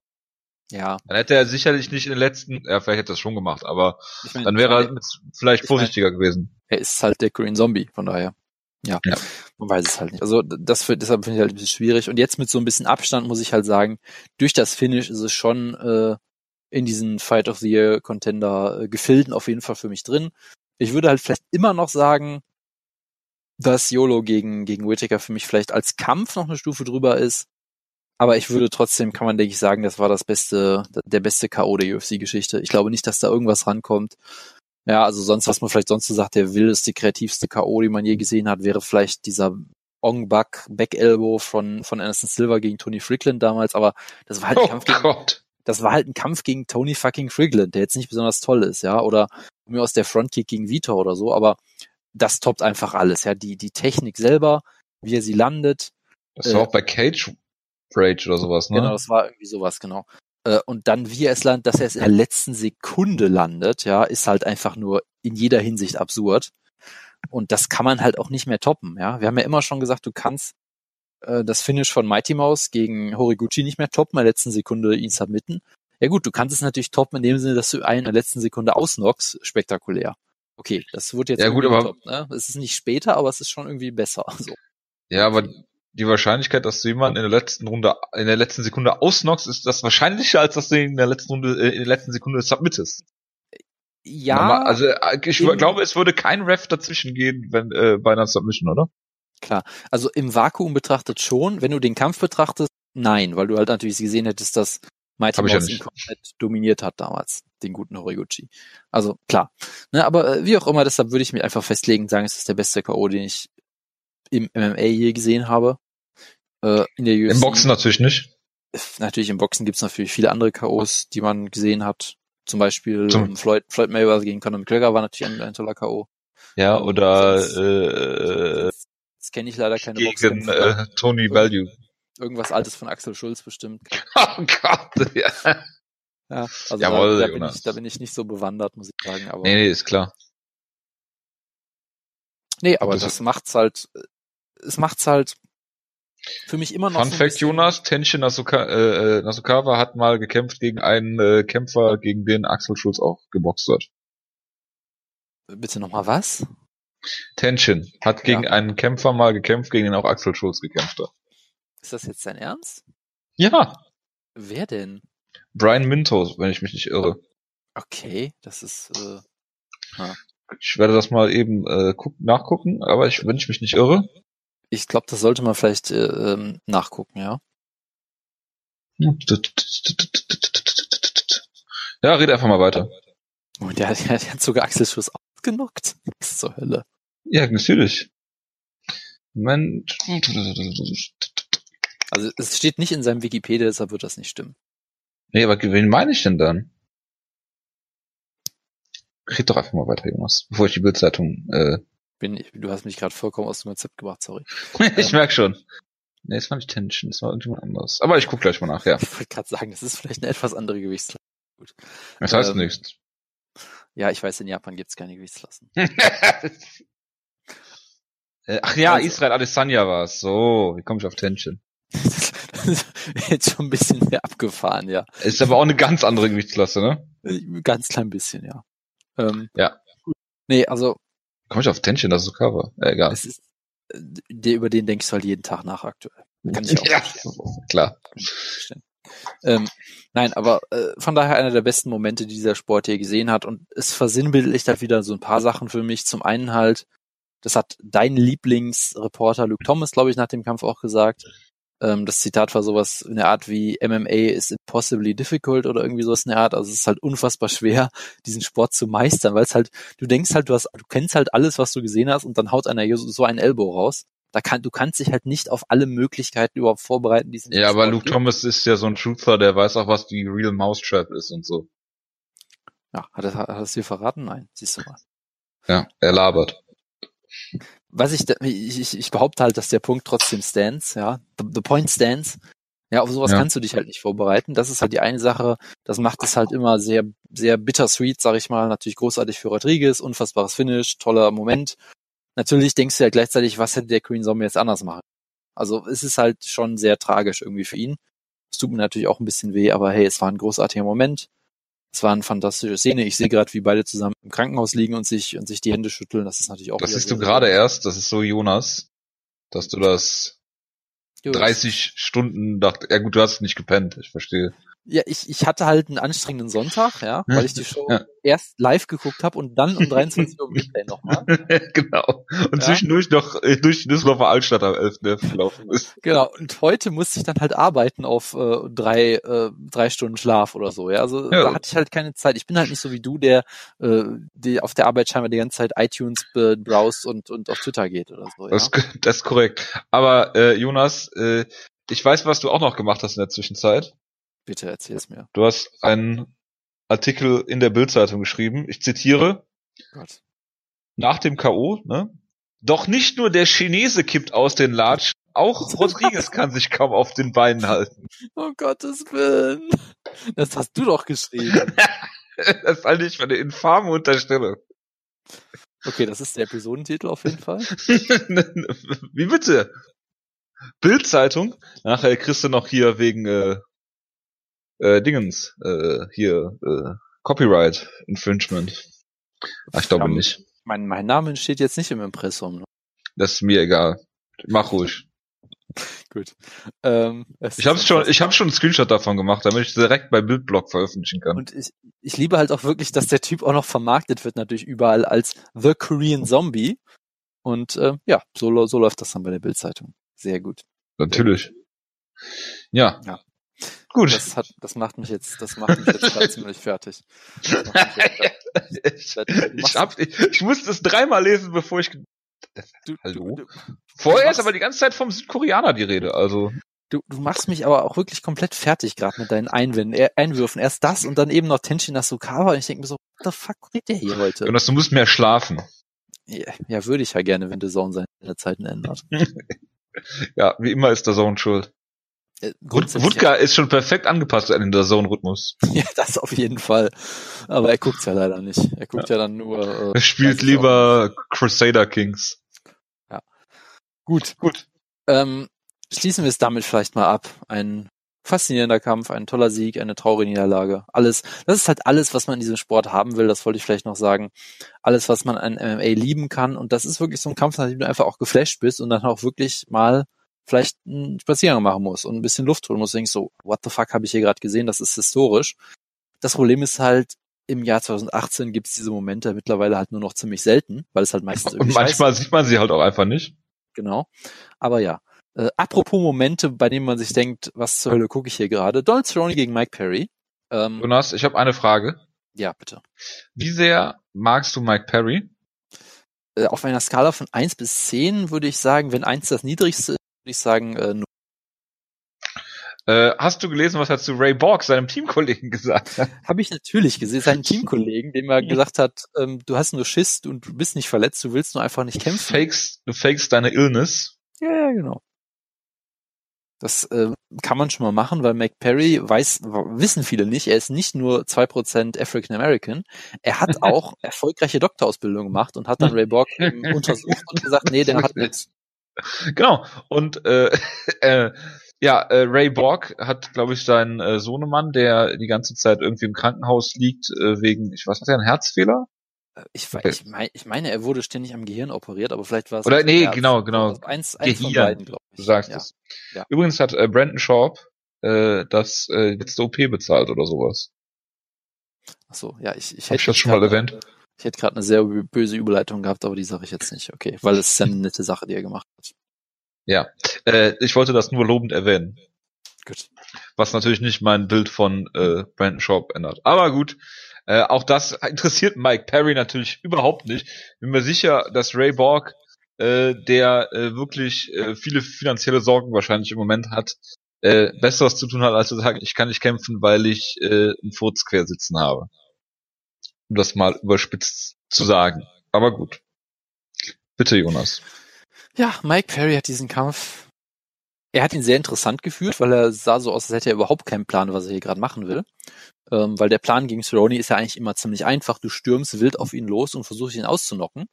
Ja, dann hätte er sicherlich nicht in den letzten, ja, vielleicht hätte er es schon gemacht, aber ich meine, dann wäre er vielleicht ich mein- vorsichtiger gewesen. er ist halt der Korean Zombie, von daher. Ja, Ja. man weiß es halt nicht. Also das für, deshalb finde ich halt ein bisschen schwierig. Und jetzt mit so ein bisschen Abstand muss ich halt sagen, durch das Finish ist es schon äh, in diesen Fight of the Year Contender äh, Gefilden auf jeden Fall für mich drin. Ich würde halt vielleicht immer noch sagen, dass YOLO gegen, gegen Whittaker für mich vielleicht als Kampf noch eine Stufe drüber ist. Aber ich würde trotzdem, kann man denke ich sagen, das war das beste, der beste K.O. der UFC-Geschichte. Ich glaube nicht, dass da irgendwas rankommt. Ja, also sonst, was man vielleicht sonst so sagt, der wildeste, kreativste K.O., den man je gesehen hat, wäre vielleicht dieser Ong Bak Back Elbow von, von Anderson Silva gegen Tony Frickland damals, aber das war halt ein Oh Kampf gegen, Gott. Das war halt ein Kampf gegen Tony fucking Frickland, der jetzt nicht besonders toll ist, ja, oder mir aus der Frontkick gegen Vitor oder so, aber das toppt einfach alles, ja, die, die Technik selber, wie er sie landet, Das war Äh, auch bei Cage Rage oder sowas, ne? Genau, das war irgendwie sowas, genau. Äh, Und dann, wie er es landet, dass er es in der letzten Sekunde landet, ja, ist halt einfach nur in jeder Hinsicht absurd. Und das kann man halt auch nicht mehr toppen, ja. Wir haben ja immer schon gesagt, du kannst äh, das Finish von Mighty Mouse gegen Horiguchi nicht mehr toppen, in der letzten Sekunde ihn submitten. Ja gut, du kannst es natürlich toppen in dem Sinne, dass du einen in der letzten Sekunde ausnockst, spektakulär. Okay, das wird jetzt Ja, gut, aber- getoppt, ne? Es ist nicht später, aber es ist schon irgendwie besser. So. Ja, aber die Wahrscheinlichkeit, dass du jemanden in der letzten Runde, in der letzten Sekunde ausnockst, ist das wahrscheinlicher, als dass du ihn in der letzten Runde, äh, in der letzten Sekunde submittest. Ja, also äh, ich glaube, es würde kein Ref dazwischen gehen, wenn äh, bei einer Submission, oder? Klar. Also im Vakuum betrachtet schon. Wenn du den Kampf betrachtest, nein, weil du halt natürlich gesehen hättest, dass Mighty ja Mouse ihn nicht. komplett dominiert hat damals, den guten Horiguchi. Also klar. Ne, aber äh, wie auch immer, deshalb würde ich mich einfach festlegen und sagen, es ist der beste K.O., den ich im MMA je gesehen habe. Äh, in der UFC. Im Boxen natürlich nicht. Natürlich im Boxen gibt's natürlich viele andere K.O.s, die man gesehen hat. Zum Beispiel Zum- ähm, Floyd, Floyd Mayweather gegen Conor McGregor war natürlich ein, ein toller K.O. Ja, Ähm, oder äh, Jetzt, kenne ich leider keine gegen äh, Tony Value. Irgendwas Altes von Axel Schulz bestimmt. Oh Gott, ja. Ja, also Jawohl, da, da, bin ich, da bin ich nicht so bewandert, muss ich sagen. Aber Nee, nee, ist klar. nee, aber das- das macht's halt, es macht's halt für mich immer noch Fun so Fact, Jonas, Tenshin Nasuka, äh, äh, Nasukawa hat mal gekämpft gegen einen äh, Kämpfer, gegen den Axel Schulz auch geboxt hat. Bitte nochmal was? Tenshin hat gegen einen Kämpfer mal gekämpft, gegen den auch Axel Schulz gekämpft hat. Ist das jetzt dein Ernst? Ja, Wer denn? Brian Mintos, wenn ich mich nicht irre. Okay, das ist, äh, Ich werde das mal eben äh, guck, nachgucken, aber ich, wenn ich mich nicht irre. ich glaube, das sollte man vielleicht äh, ähm, nachgucken, ja. Ja, red einfach mal weiter. Und der, der, der hat sogar Axel Schulz ausgenockt. Was zur Hölle? Ja, natürlich. Moment. Also es steht nicht in seinem Wikipedia, deshalb wird das nicht stimmen. Nee, aber wen meine ich denn dann? Red doch einfach mal weiter, Jonas, bevor ich die Bildzeitung. Äh, Bin, ich- du hast mich gerade vollkommen aus dem Konzept gebracht, sorry. ich merk schon. Nee, das war nicht Tension, das war irgendjemand anderes. Aber ich guck gleich mal nach, ja. Ich wollte gerade sagen, das ist vielleicht eine etwas andere Gewichtsklasse. Gut. Das heißt Ähm, nichts. Ja, ich weiß, in Japan gibt's keine Gewichtsklassen. Äh, Ach ja, Also- Israel Adesanya war es. So, wie komme ich auf Tension? jetzt schon ein bisschen mehr abgefahren, ja. Ist aber auch eine ganz andere Gewichtsklasse, ne? Ganz klein bisschen, ja. Ähm, Ja. Nee, also Komme ich auf Tension, das ist so Cover. Äh, egal. es ist, äh, der, über den denkst du halt jeden Tag nach aktuell. Kann ich auch ja, klar. Ähm, nein, aber äh, von daher einer der besten Momente, die dieser Sport hier gesehen hat. Und es versinnbildlicht halt wieder so ein paar Sachen für mich. Zum einen halt, das hat dein Lieblingsreporter Luke Thomas, glaube ich, nach dem Kampf auch gesagt. Ähm, das Zitat war sowas in der Art wie MMA is impossibly difficult oder irgendwie sowas in der Art. Also es ist halt unfassbar schwer, diesen Sport zu meistern, weil es halt, du denkst halt, du hast, du kennst halt alles, was du gesehen hast und dann haut einer hier so, so einen Elbow raus. Da kann, du kannst dich halt nicht auf alle Möglichkeiten überhaupt vorbereiten, die es Ja, aber Sport Luke gibt. Thomas ist ja so ein Truther, der weiß auch, was die Real Mousetrap ist und so. Ja, hat er, hat er es dir verraten? Nein, siehst du mal. Ja, er labert. Was ich, ich, ich behaupte halt, dass der Punkt trotzdem stands, ja. The, the point stands. Ja, auf sowas Ja. kannst du dich halt nicht vorbereiten. Das ist halt die eine Sache. Das macht es halt immer sehr, sehr bittersweet, sag ich mal. Natürlich großartig für Rodriguez, unfassbares Finish, toller Moment. Natürlich denkst du ja gleichzeitig, was hätte der Queen Zombie jetzt anders machen? Also es ist halt schon sehr tragisch irgendwie für ihn. Es tut mir natürlich auch ein bisschen weh, aber hey, es war ein großartiger Moment. Es war eine fantastische Szene. Ich sehe gerade, wie beide zusammen im Krankenhaus liegen und sich und sich die Hände schütteln. Das ist natürlich auch. Das siehst du gerade erst, das ist so Jonas, dass du das Gut. 30 Stunden dacht, ja gut, du hast nicht gepennt, ich verstehe. Ja, ich, ich hatte halt einen anstrengenden Sonntag, ja, weil ich die Show Ja. erst live geguckt habe und dann um 23 Uhr im Replay nochmal. genau. Und Ja. zwischendurch noch äh, durch die Düsseldorfer Altstadt am 11. gelaufen ist. Genau. Und heute musste ich dann halt arbeiten auf äh, drei, äh, drei Stunden Schlaf oder so. Ja, also Ja. da hatte ich halt keine Zeit. Ich bin halt nicht so wie du, der äh, die auf der Arbeit scheinbar die ganze Zeit iTunes browst und und auf Twitter geht oder so. Ja? Das, ist- das ist korrekt. Aber äh, Jonas, äh, ich weiß, was du auch noch gemacht hast in der Zwischenzeit. Bitte erzähl's mir. Du hast einen Artikel in der Bildzeitung geschrieben. Ich zitiere: Gott. Nach dem KO, ne? Doch nicht nur der Chinese kippt aus den Latschen, auch Rodriguez kann sich kaum auf den Beinen halten. Oh Gottes Willen. Das hast du doch geschrieben. Das halte ich für eine infame Unterstellung. Okay, das ist der Episodentitel auf jeden Fall. Wie bitte? Bildzeitung. Nachher kriegst du noch hier wegen äh, äh, Dingens äh, hier äh, Copyright Infringement. Ach, ich glaube nicht. Mein, mein Name steht jetzt nicht im Impressum. Ne? Das ist mir egal. Mach ruhig. Gut. Ähm, Ich habe schon, ich habe schon einen Screenshot davon gemacht, damit ich direkt bei Bildblog veröffentlichen kann. Und ich, ich liebe halt auch wirklich, dass der Typ auch noch vermarktet wird, natürlich überall als The Korean Zombie. Und äh, ja, so, so läuft das dann bei der Bildzeitung. Sehr gut. Natürlich. Ja. Ja. Gut. Das hat, das macht mich jetzt, das macht mich jetzt gerade ziemlich fertig. Das macht mich jetzt fertig. ich, ich, hab, ich, ich musste es dreimal lesen, bevor ich. Du, Hallo? Du, du, Vorher machst- ist aber die ganze Zeit vom Südkoreaner die Rede. Also du, du machst mich aber auch wirklich komplett fertig gerade mit deinen Einwänden, äh, Einwürfen. Erst das und dann eben noch Tenshin Nasukawa. Und ich denke mir so, what the fuck redet der hier heute? Jonas, du musst mehr schlafen. Ja, ja, würde ich ja gerne, wenn The Zone seine Zeiten ändert. Ja, wie immer ist der Zone schuld. Äh, Wutka ist schon perfekt angepasst an den Zone-Rhythmus. Ja, das auf jeden Fall. Aber er guckt's ja leider nicht. Er guckt ja, dann nur. Äh, Er spielt lieber Crusader Kings. Gut. Gut. Ähm, schließen wir es damit vielleicht mal ab. Ein faszinierender Kampf, ein toller Sieg, eine traurige Niederlage. Alles, das ist halt alles, was man in diesem Sport haben will. Das wollte ich vielleicht noch sagen. Alles, was man an MMA lieben kann. Und das ist wirklich so ein Kampf, nach dem du einfach auch geflasht bist und dann auch wirklich mal vielleicht einen Spaziergang machen musst und ein bisschen Luft holen musst. Und denkst so, what the fuck habe ich hier gerade gesehen? Das ist historisch. Das Problem ist halt, im Jahr 2018 gibt es diese Momente mittlerweile halt nur noch ziemlich selten, weil es halt meistens Und irgendwie scheiße manchmal sieht man sie halt auch einfach nicht. genau. Aber ja. Äh, apropos Momente, bei denen man sich denkt, was zur Hölle gucke ich hier gerade? Donald Cerrone gegen Mike Perry. Ähm, Jonas, ich habe eine Frage. ja, bitte. Wie sehr magst du Mike Perry? Äh, auf einer Skala von 1 bis 10 würde ich sagen, wenn 1 das niedrigste ich sagen, äh, null. Äh, hast du gelesen, was er zu Ray Borg, seinem Teamkollegen, gesagt hat? habe ich natürlich gesehen, seinen Teamkollegen, dem er gesagt hat, ähm, du hast nur Schiss und du bist nicht verletzt, du willst nur einfach nicht Du kämpfen. fakest, du fakest deine Illness. Ja, ja, genau. Das äh, kann man schon mal machen, weil Mike Perry weiß, wissen viele nicht, er ist nicht nur 2% African American, er hat auch erfolgreiche Doktorausbildung gemacht und hat dann Ray Borg eben untersucht und gesagt, nee, der hat nichts. Genau. Und äh, äh, ja, äh, Ray Borg hat, glaube ich, seinen äh, Sohnemann, der die ganze Zeit irgendwie im Krankenhaus liegt, äh, wegen, ich weiß nicht, einen Herzfehler? Ich, we- ich, mein, ich meine, er wurde ständig am Gehirn operiert, aber vielleicht war es Oder nee, Herz. genau, genau. Eins, eins von Gehirn. beiden, glaube ich. Du sagst ja. es. Ja. Übrigens hat äh, Brandon Sharp äh, das äh, letzte OP bezahlt oder sowas. Ach so, ja, ich, ich Hab ich das schon mal erwähnt? Ich hätte gerade eine sehr böse Überleitung gehabt, aber die sage ich jetzt nicht. Okay, weil es ist ja eine nette Sache, die er gemacht hat. Ja. Äh, ich wollte das nur lobend erwähnen. Gut. Was natürlich nicht mein Bild von äh, Brandon Sharp ändert. Aber gut, äh, auch das interessiert Mike Perry natürlich überhaupt nicht. Bin mir sicher, dass Ray Borg, äh, der äh, wirklich äh, viele finanzielle Sorgen wahrscheinlich im Moment hat, äh, Besseres zu tun hat, als zu sagen, ich kann nicht kämpfen, weil ich äh, einen Furz quer sitzen habe. Um das mal überspitzt zu sagen. Aber gut. Bitte, Jonas. Ja, Mike Perry hat diesen Kampf. Er hat ihn sehr interessant geführt, weil er sah so aus, als hätte er überhaupt keinen Plan, was er hier gerade machen will. Ähm, weil der Plan gegen Cerrone ist ja eigentlich immer ziemlich einfach. Du stürmst wild auf ihn los und versuchst ihn auszunocken.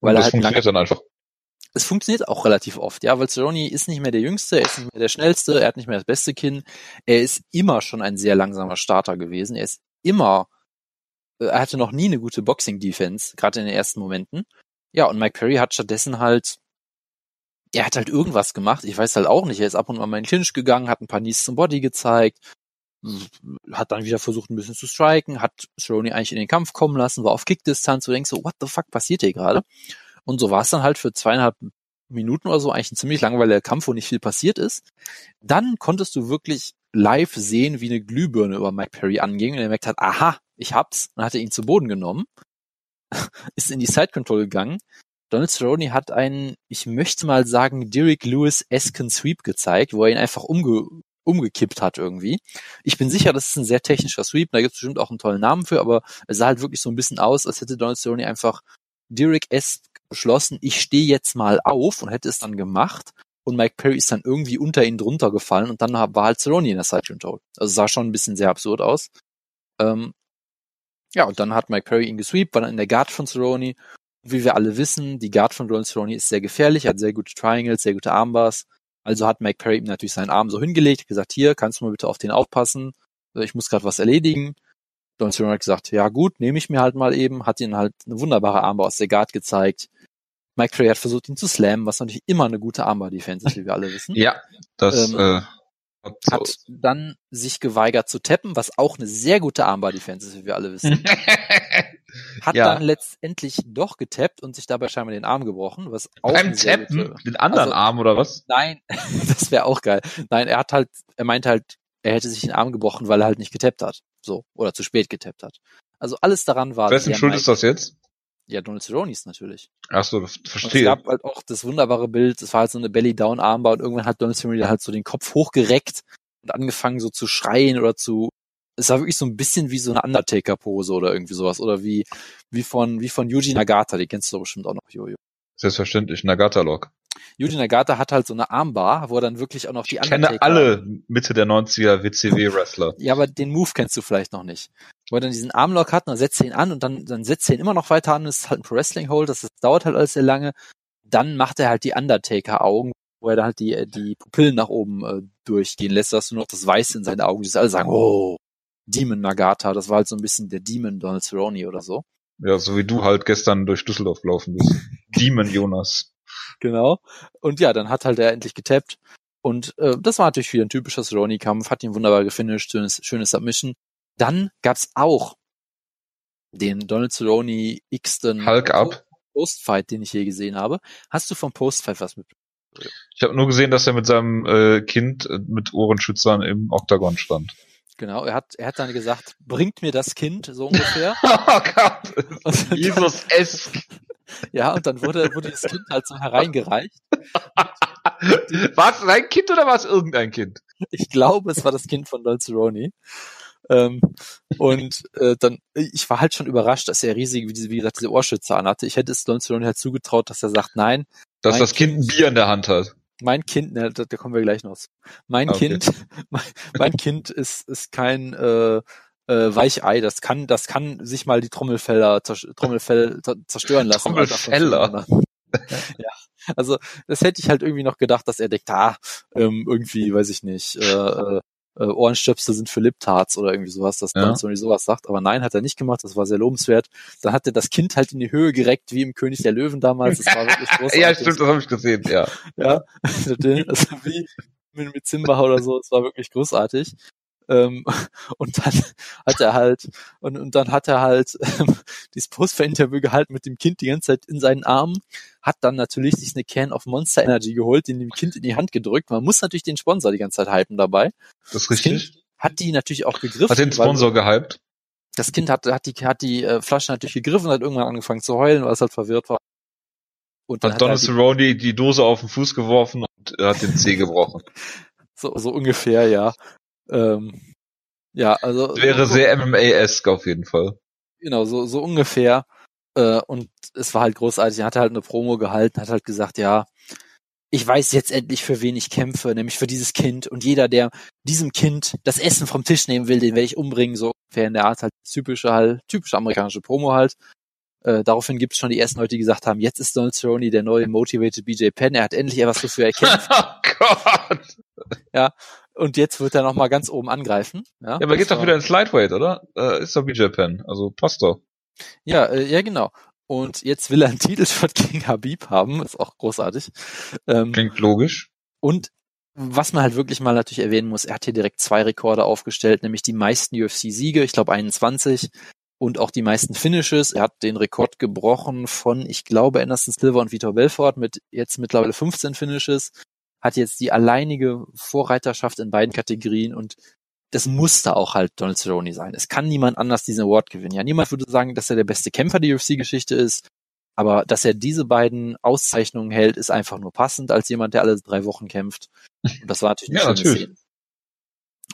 Weil Und er das halt lange, funktioniert dann einfach. es funktioniert auch relativ oft, ja, weil Cerrone ist nicht mehr der Jüngste, er ist nicht mehr der Schnellste, er hat nicht mehr das beste Kinn. Er ist immer schon ein sehr langsamer Starter gewesen. Er ist immer, er hatte noch nie eine gute Boxing-Defense, gerade in den ersten Momenten. Ja, und Mike Perry hat stattdessen halt, er hat halt irgendwas gemacht, ich weiß halt auch nicht, er ist ab und an mal in den Clinch gegangen, hat ein paar Knees zum Body gezeigt, hat dann wieder versucht, ein bisschen zu striken, hat Cerrone eigentlich in den Kampf kommen lassen, war auf Kickdistanz, du denkst so, what the fuck passiert hier gerade? Und so war es dann halt für zweieinhalb Minuten oder so eigentlich ein ziemlich langweiliger Kampf, wo nicht viel passiert ist. Dann konntest du wirklich live sehen, wie eine Glühbirne über Mike Perry anging und er merkt hat, aha, ich hab's. Dann hat er ihn zu Boden genommen, ist in die Side Control gegangen. Donald Cerrone hat einen, ich möchte mal sagen, Derek Lewis-esken Sweep gezeigt, wo er ihn einfach umge umgekippt hat irgendwie. Ich bin sicher, das ist ein sehr technischer Sweep, da gibt es bestimmt auch einen tollen Namen für, aber es sah halt wirklich so ein bisschen aus, als hätte Donald Cerrone einfach Derek S beschlossen, ich stehe jetzt mal auf und hätte es dann gemacht und Mike Perry ist dann irgendwie unter ihn drunter gefallen und dann war halt Cerrone in der Side Control. Also sah schon ein bisschen sehr absurd aus. Ähm, ja, und dann hat Mike Perry ihn gesweept, war dann in der Guard von Cerrone. Wie wir alle wissen, die Guard von Donald Cerrone ist sehr gefährlich, hat sehr gute Triangles, sehr gute Armbars. Also hat Mike Perry ihm natürlich seinen Arm so hingelegt, gesagt, hier, kannst du mal bitte auf den aufpassen, ich muss gerade was erledigen. Donald Cerrone hat gesagt, ja gut, nehme ich mir halt mal eben, hat ihn halt eine wunderbare Armbar aus der Guard gezeigt. Mike Trey hat versucht, ihn zu slammen, was natürlich immer eine gute Armbar-Defense ist, wie wir alle wissen. Ja, das Ähm, äh, hat Hat dann sich geweigert zu tappen, was auch eine sehr gute Armbar-Defense ist, wie wir alle wissen. Hat Ja. dann letztendlich doch getappt und sich dabei scheinbar den Arm gebrochen, was auch beim Tappen den anderen Also- Arm oder was? Nein, das wäre auch geil. Nein, er hat halt, er meinte halt, er hätte sich den Arm gebrochen, weil er halt nicht getappt hat. So. Oder zu spät getappt hat. Also alles daran war. Wessen Schuld ist das jetzt? Ja, Donald Cerrone's natürlich. Ach so, Und es verstehe. gab halt auch das wunderbare Bild, es war halt so eine Belly-Down-Armbar und irgendwann hat Donald Cerrone halt so den Kopf hochgereckt und angefangen so zu schreien oder zu, es war wirklich so ein bisschen wie so eine Undertaker-Pose oder irgendwie sowas oder wie, wie von, wie von Yuji Nagata, die kennst du doch bestimmt auch noch, Jojo. Selbstverständlich, Nagata-Log. Yuji Nagata hat halt so eine Armbar, wo er dann wirklich auch noch die Ich kenne alle Mitte der 90er WCW-Wrestler. Ja, aber den Move kennst du vielleicht noch nicht. Wo er dann diesen Armlock hat, und dann setzt er ihn an und dann, dann setzt er ihn immer noch weiter an. Das ist halt ein Pro Wrestling Hold, das, das dauert halt alles sehr lange. Dann macht er halt die Undertaker-Augen, wo er dann halt die, die Pupillen nach oben äh, durchgehen lässt, dass du noch das Weiße in seinen Augen siehst. Alle sagen, oh, Demon Nagata, das war halt so ein bisschen der Demon Donald Cerrone oder so. Ja, so wie du halt gestern durch Düsseldorf gelaufen bist. Demon Jonas. Genau. Und ja, dann hat halt er endlich getappt. Und äh, das war natürlich wieder ein typischer Cerrone-Kampf, hat ihn wunderbar gefinisht, schönes, schönes Submission. Dann gab's auch den Donald Cerrone x-ten Hulk up. Postfight, den ich je gesehen habe. Hast du vom Postfight was mit? Ich habe nur gesehen, dass er mit seinem äh, Kind äh, mit Ohrenschützern im Oktagon stand. Genau, er hat, er hat dann gesagt, bringt mir das Kind, so ungefähr. oh Gott. Dann, Jesus-esk. ja, und dann wurde, wurde das Kind halt so hereingereicht. War es dein Kind oder war es irgendein Kind? Ich glaube, es war das Kind von Donald Cerrone. Ähm, und äh, dann, ich war halt schon überrascht, dass er riesig, wie, diese, wie gesagt, diese Ohrschützer anhatte. Ich hätte es Cerrone halt zugetraut, dass er sagt, nein, Dass das Kind ein Bier in der Hand hat. mein Kind, ne, da, da kommen wir gleich noch zu. Mein Okay. Kind, mein, mein Kind ist, ist kein äh, äh, Weichei, das kann, das kann sich mal die Trommelfeller, Trommelfell zer- zerstören lassen. Trommelfeller? ja, also das hätte ich halt irgendwie noch gedacht, dass er denkt, ah, ähm, irgendwie, weiß ich nicht, äh, äh, Ohrenstöpsel sind für Liptarts oder irgendwie sowas, dass Ja. ja. Sony sowas sagt. Aber nein, hat er nicht gemacht, das war sehr lobenswert. Dann hat er das Kind halt in die Höhe gereckt, wie im König der Löwen damals. Das war wirklich großartig. ja, stimmt, das habe ich gesehen, ja. Ja, also wie mit, mit Simba oder so, es war wirklich großartig. Ähm, und dann hat er halt, und, und dann hat er halt ähm, dieses Postfair-Interview gehalten mit dem Kind die ganze Zeit in seinen Armen, hat dann natürlich sich eine Can of Monster Energy geholt, den dem Kind in die Hand gedrückt. Man muss natürlich den Sponsor die ganze Zeit hypen dabei. Das ist Das Kind richtig. hat die natürlich auch gegriffen. Hat den Sponsor gehypt. das Kind hat, hat die, hat die äh, Flasche natürlich gegriffen und hat irgendwann angefangen zu heulen, weil es halt verwirrt war. Und dann Hat hat Donald die, Cerrone die Dose auf den Fuß geworfen und hat den Zeh gebrochen. so, so ungefähr, ja. Ähm, ja, also. Wäre so, sehr MMA-esque auf jeden Fall. Genau, so, so ungefähr. Äh, und es war halt großartig. Er hat halt eine Promo gehalten, hat halt gesagt, ja, ich weiß jetzt endlich, für wen ich kämpfe, nämlich für dieses Kind. Und jeder, der diesem Kind das Essen vom Tisch nehmen will, den werde ich umbringen. So ungefähr in der Art halt typische halt, typische amerikanische Promo halt. Äh, daraufhin gibt es schon die ersten Leute, die gesagt haben, jetzt ist Donald Cerrone der neue Motivated BJ Penn. Er hat endlich etwas, wofür er kämpft. oh Gott. und jetzt wird er nochmal ganz oben angreifen. Ja, Ja, aber er geht doch wieder ins Lightweight, oder? Äh, ist doch BJ Penn. Also passt doch. Ja, äh, ja, genau. Und jetzt will er einen Titelshot gegen Habib haben, ist auch großartig. Ähm, Klingt logisch. und was man halt wirklich mal natürlich erwähnen muss, er hat hier direkt zwei Rekorde aufgestellt, nämlich die meisten UFC-Siege, ich glaube 21, und auch die meisten Finishes. Er hat den Rekord gebrochen von, ich glaube, Anderson Silva und Vitor Belfort mit jetzt mittlerweile 15 Finishes, hat jetzt die alleinige Vorreiterschaft in beiden Kategorien und das musste auch halt Donald Cerrone sein. Es kann niemand anders diesen Award gewinnen. Ja, niemand würde sagen, dass er der beste Kämpfer der UFC-Geschichte ist, aber dass er diese beiden Auszeichnungen hält, ist einfach nur passend als jemand, der alle drei Wochen kämpft. Und das war natürlich eine Ja, schöne natürlich. Szene.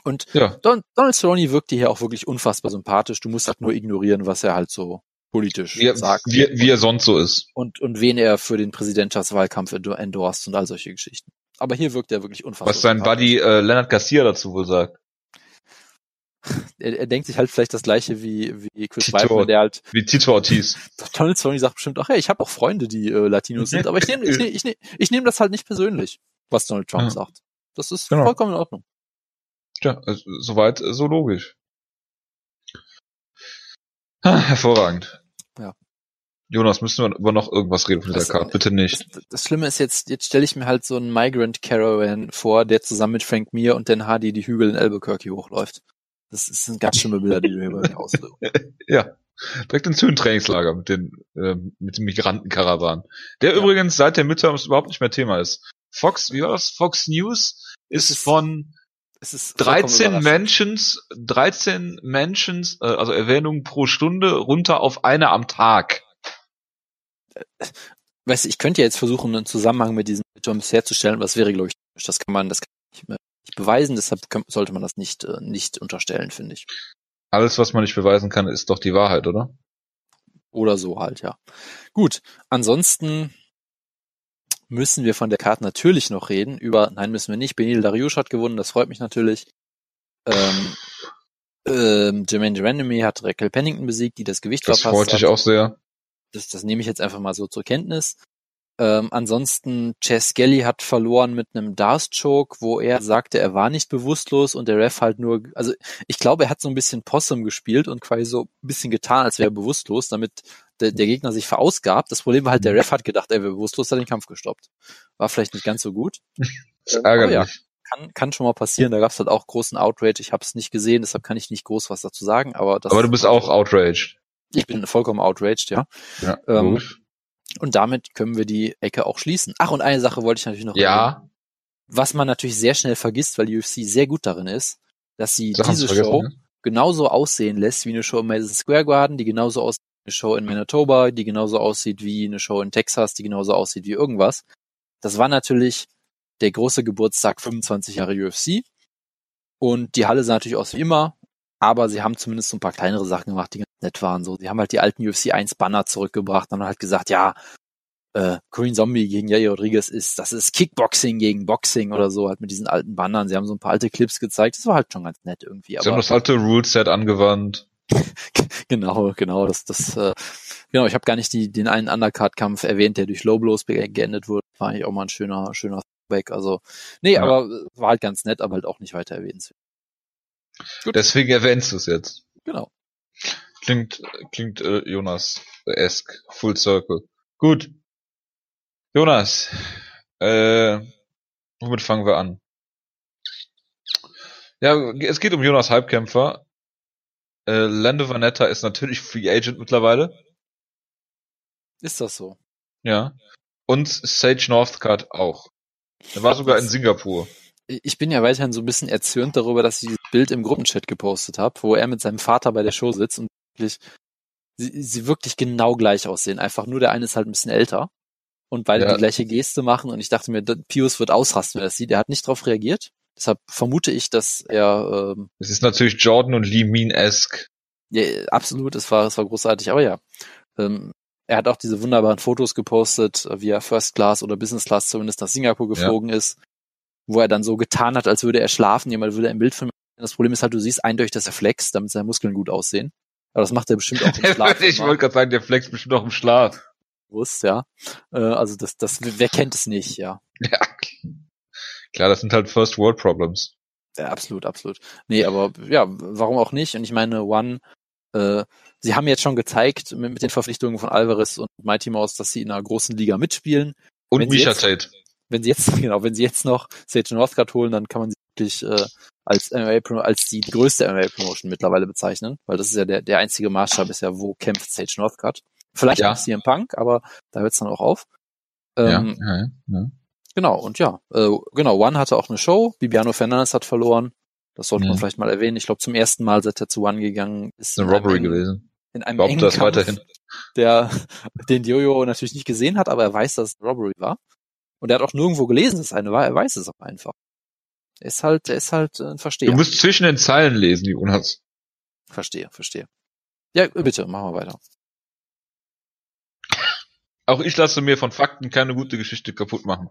Und Ja. Don Donald Cerrone wirkte hier auch wirklich unfassbar sympathisch. Du musst halt nur ignorieren, was er halt so politisch Wie, sagt. wie, wie er sonst so ist. und, und wen er für den Präsidentschaftswahlkampf endo- endorst und all solche Geschichten. Aber hier wirkt er wirklich unfassbar. Was sein. Buddy äh, Leonard Garcia dazu wohl sagt. Er, er denkt sich halt vielleicht das gleiche wie, wie Chris Tito. Der halt Wie Tito Ortiz. Donald Cerrone sagt bestimmt, ach hey, ich habe auch Freunde, die äh, Latinos sind, aber ich nehme ich nehm, ich nehm, ich nehm das halt nicht persönlich, was Donald Trump Ja. sagt. Das ist Genau. vollkommen in Ordnung. Tja, also, soweit äh, so logisch. Ah, hervorragend. Ja. Jonas, müssen wir über noch irgendwas reden von dieser Das- Karte? Bitte nicht. Das, das Schlimme ist jetzt, jetzt stelle ich mir halt so einen Migrant Caravan vor, der zusammen mit Frank Mir und Dan Hardy die Hügel in Albuquerque hochläuft. Das ist ein ganz schlimme Bilder, die du hier bei mir ausdrückst. Ja. Direkt ins Höhentrainingslager mit den, ähm, mit dem Migrantenkarawan. Der Ja. übrigens seit der Midterms überhaupt nicht mehr Thema ist. Fox, wie war das? Fox News ist, ist von Es ist vollkommen 13 überraschend. Mentions, 13 Mentions, äh, also Erwähnungen pro Stunde runter auf eine am Tag. Weißt du, ich könnte ja jetzt versuchen, einen Zusammenhang mit diesen Midterms herzustellen, aber das wäre, glaube ich, das kann man, das kann man nicht, mehr- nicht beweisen, deshalb sollte man das nicht, äh, nicht unterstellen, finde ich. Alles, was man nicht beweisen kann, ist doch die Wahrheit, oder? Oder so halt, ja. Gut, ansonsten müssen wir von der Karte natürlich noch reden. Über, nein, müssen wir nicht. Benil Dariush hat gewonnen, das freut mich natürlich. Ähm, ähm, Jermaine Durandamy hat Raquel Pennington besiegt, die das Gewicht Das verpasst freut dich auch sehr. Das, das nehme ich jetzt einfach mal so zur Kenntnis. Ähm, ansonsten, Chess Gelly hat verloren mit einem Darce-Choke, wo er sagte, er war nicht bewusstlos und der Ref halt nur, also ich glaube, er hat so ein bisschen Possum gespielt und quasi so ein bisschen getan, als wäre er bewusstlos, damit der, der Gegner sich verausgabt. Das Problem war halt, der Ref hat gedacht, er wäre bewusstlos, hat den Kampf gestoppt. War vielleicht nicht ganz so gut. Ärgerlich. ja. Kann, kann schon mal passieren. Da gab es halt auch großen Outrage. Ich habe es nicht gesehen, deshalb kann ich nicht groß was dazu sagen. Aber, das Aber du bist auch outraged. Ich bin vollkommen outraged, ja. Ja, Ähm. Und damit können wir die Ecke auch schließen. Ach, und eine Sache wollte ich natürlich noch erwähnen. ja, Was man natürlich sehr schnell vergisst, weil die UFC sehr gut darin ist, dass sie Sachen diese Show ne? genauso aussehen lässt wie eine Show im Madison Square Garden, die genauso aussieht eine Show in Manitoba, die genauso aussieht wie eine Show in Texas, die genauso aussieht wie irgendwas. Das war natürlich der große Geburtstag 25 Jahre UFC. Und die Halle sah natürlich aus wie immer, aber sie haben zumindest so ein paar kleinere Sachen gemacht, die ganz nett waren. So, sie haben halt die alten UFC 1 Banner zurückgebracht und haben halt gesagt, ja, äh, Korean Zombie gegen Yair Rodriguez ist, das ist Kickboxing gegen Boxing oder so, halt mit diesen alten Bannern. Sie haben so ein paar alte Clips gezeigt. Das war halt schon ganz nett irgendwie. Sie haben das alte Rule-Set angewandt. genau, genau, das, das, äh, genau, ich habe gar nicht die, den einen Undercard-Kampf erwähnt, der durch Low Blows be- geendet wurde. War eigentlich auch mal ein schöner, schöner Back. Also, nee, Ja. aber äh, war halt ganz nett, aber halt auch nicht weiter erwähnenswert. Gut. Deswegen erwähnst du es jetzt. Genau. Klingt, klingt äh, Jonas-esque. Full Circle. Gut. Jonas, äh, womit fangen wir an? Ja, es geht um Jonas Halbkämpfer. Äh, Lando Vanetta ist natürlich Free Agent mittlerweile. Ist das so? Ja. Und Sage Northcutt auch. Er war sogar in Singapur. Ich bin ja weiterhin so ein bisschen erzürnt darüber, dass ich dieses Bild im Gruppenchat gepostet habe, wo er mit seinem Vater bei der Show sitzt und wirklich, sie, sie wirklich genau gleich aussehen. Einfach nur der eine ist halt ein bisschen älter und beide Ja. die gleiche Geste machen und ich dachte mir, Pius wird ausrasten, wenn er das sieht. Er hat nicht darauf reagiert. Deshalb vermute ich, dass er ähm, Es ist natürlich Jordan und Lee Mean-esque. Ja, absolut, es war, es war großartig, aber ja. Ähm, er hat auch diese wunderbaren Fotos gepostet, wie er First Class oder Business Class zumindest nach Singapur geflogen ist, wo er dann so getan hat, als würde er schlafen, jemand würde ein Bild von ihm. Das Problem ist halt, du siehst eindeutig, dass er flext, damit seine Muskeln gut aussehen. Aber das macht er bestimmt auch im Schlaf. ich wollte gerade sagen, der flex bestimmt auch im Schlaf. bewusst, ja. Äh, also das, das, wer kennt es nicht, ja. Ja. Klar, das sind halt First World Problems. Ja, absolut, absolut. Nee, aber ja, warum auch nicht? Und ich meine, One, äh, sie haben jetzt schon gezeigt mit, mit den Verpflichtungen von Alvarez und Mighty Mouse, dass sie in einer großen Liga mitspielen. Und Wenn Misha jetzt- Tate. Wenn sie jetzt, genau, wenn sie jetzt noch Sage Northcutt holen, dann kann man sie wirklich äh, als MMA als die, größte MMA Promotion mittlerweile bezeichnen, weil das ist ja der, der einzige Maßstab ist ja, wo kämpft Sage Northcutt. Vielleicht Ja. auch CM Punk, aber da hört es dann auch auf. Ähm, ja, ja, ja. Genau, und ja, äh, genau, One hatte auch eine Show, Bibiano Fernandes hat verloren. Das sollte man Mhm. vielleicht mal erwähnen. Ich glaube, zum ersten Mal, seit er zu One gegangen ist. Eine in einem Robbery engen- gewesen. In einem Glaubt das Kampf, weiterhin. Der, den Jojo natürlich nicht gesehen hat, aber er weiß, dass es eine Robbery war. Und er hat auch nirgendwo gelesen, dass es eine war. Er weiß es aber einfach. Er ist halt, er ist halt äh, ein Versteher. Du musst zwischen den Zeilen lesen, Jonas. Verstehe, verstehe. Ja, bitte, machen wir weiter. Auch ich lasse mir von Fakten keine gute Geschichte kaputt machen.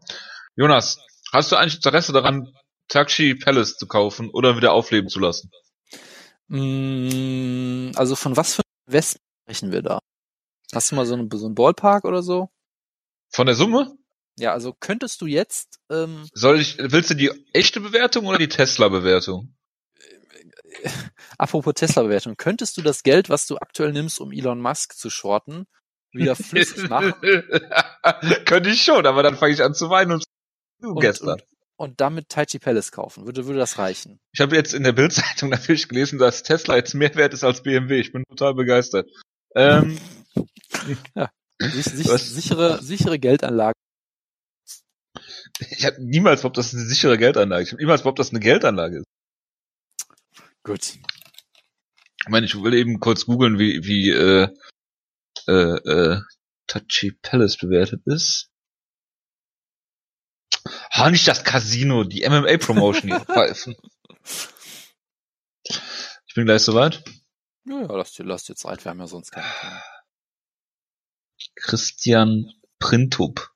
Jonas, hast du eigentlich Interesse daran, Taxi Palace zu kaufen oder wieder aufleben zu lassen? Mm, also von was für Invest sprechen wir da? Hast du mal so, eine, so einen Ballpark oder so? Von der Summe? Ja, also könntest du jetzt, ähm, Soll ich, willst du die echte Bewertung oder die Tesla-Bewertung? apropos Tesla-Bewertung, könntest du das Geld, was du aktuell nimmst, um Elon Musk zu shorten, wieder flüssig machen. Könnte ich schon, aber dann fange ich an zu weinen und du und, gestern. Und, und damit Taichi Palace kaufen. Würde, würde das reichen? Ich habe jetzt in der Bildzeitung natürlich gelesen, dass Tesla jetzt mehr wert ist als BMW. Ich bin total begeistert. Ähm, Sich, sich, Was? sichere, sichere Geldanlage. ich habe niemals behauptet, das ist eine sichere Geldanlage. Ich habe niemals behauptet, dass das eine Geldanlage ist. Gut. Ich meine, ich will eben kurz googeln, wie, wie äh, äh, äh, Tachi Palace bewertet ist. Ah, nicht das Casino, die MMA-Promotion hier pfeifen. Ich bin gleich soweit. Ja, ja, lass dir, lass dir Zeit. Wir haben ja sonst keine. Christian Printup.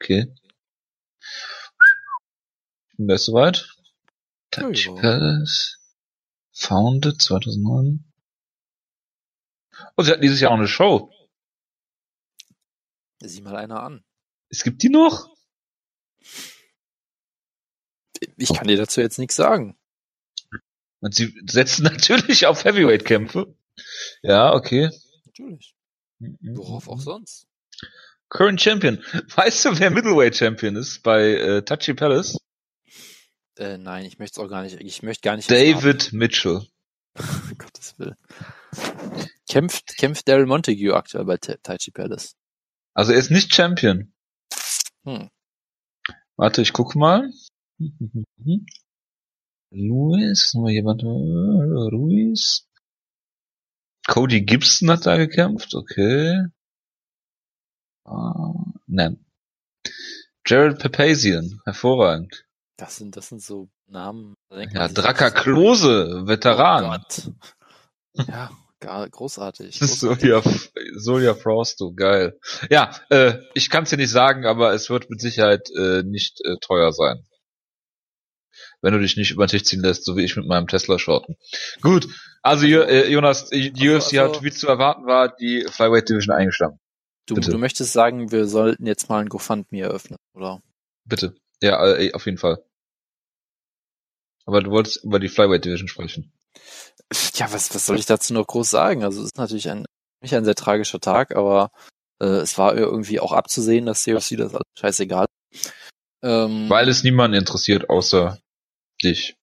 Okay. Ich bin gleich soweit. Ja, ja. Palace. Founded 2009. Oh, sie hatten dieses Jahr auch eine Show. Sieh mal einer an. Es gibt die noch? Ich kann dir dazu jetzt nichts sagen. Und sie setzen natürlich auf Heavyweight-Kämpfe. Ja, okay. Natürlich. Worauf auch sonst. Current Champion. Weißt du, wer Middleweight Champion ist bei äh, Touchy Palace? Äh, nein, ich möchte es auch gar nicht. Ich möchte gar nicht. David Mitchell. Gottes Willen. Kämpft, kämpft Daryl Montague aktuell bei Ta- Taichi Palace. Also er ist nicht Champion. Hm. Warte, ich guck mal. Luis, haben wir jemand? Ruiz. Cody Gibson hat da gekämpft, okay. Ah, nein. Jared Papazian, hervorragend. Das sind, das sind so Namen. Ja, ist- Klose, Oh Veteran. Gott. Ja, gar, großartig. Großartig. Solia, Solia Frosto, geil. Ja, äh, ich kann es dir nicht sagen, aber es wird mit Sicherheit äh, nicht äh, teuer sein. Wenn du dich nicht über den Tisch ziehen lässt, so wie ich mit meinem Tesla shorten. Gut, also äh, Jonas, die Also- UFC also- hat, wie zu erwarten war, die Flyweight Division eingestampft. Du, bitte. du möchtest sagen, wir sollten jetzt mal ein GoFundMe eröffnen, oder? Bitte. Ja, äh, auf jeden Fall. Aber du wolltest über die Flyweight Division sprechen. Ja, was, was soll ich dazu noch groß sagen? Also es ist natürlich ein, nicht ein sehr tragischer Tag, aber äh, es war irgendwie auch abzusehen, dass CFC das alles scheißegal. Ähm, Weil es niemanden interessiert, außer dich.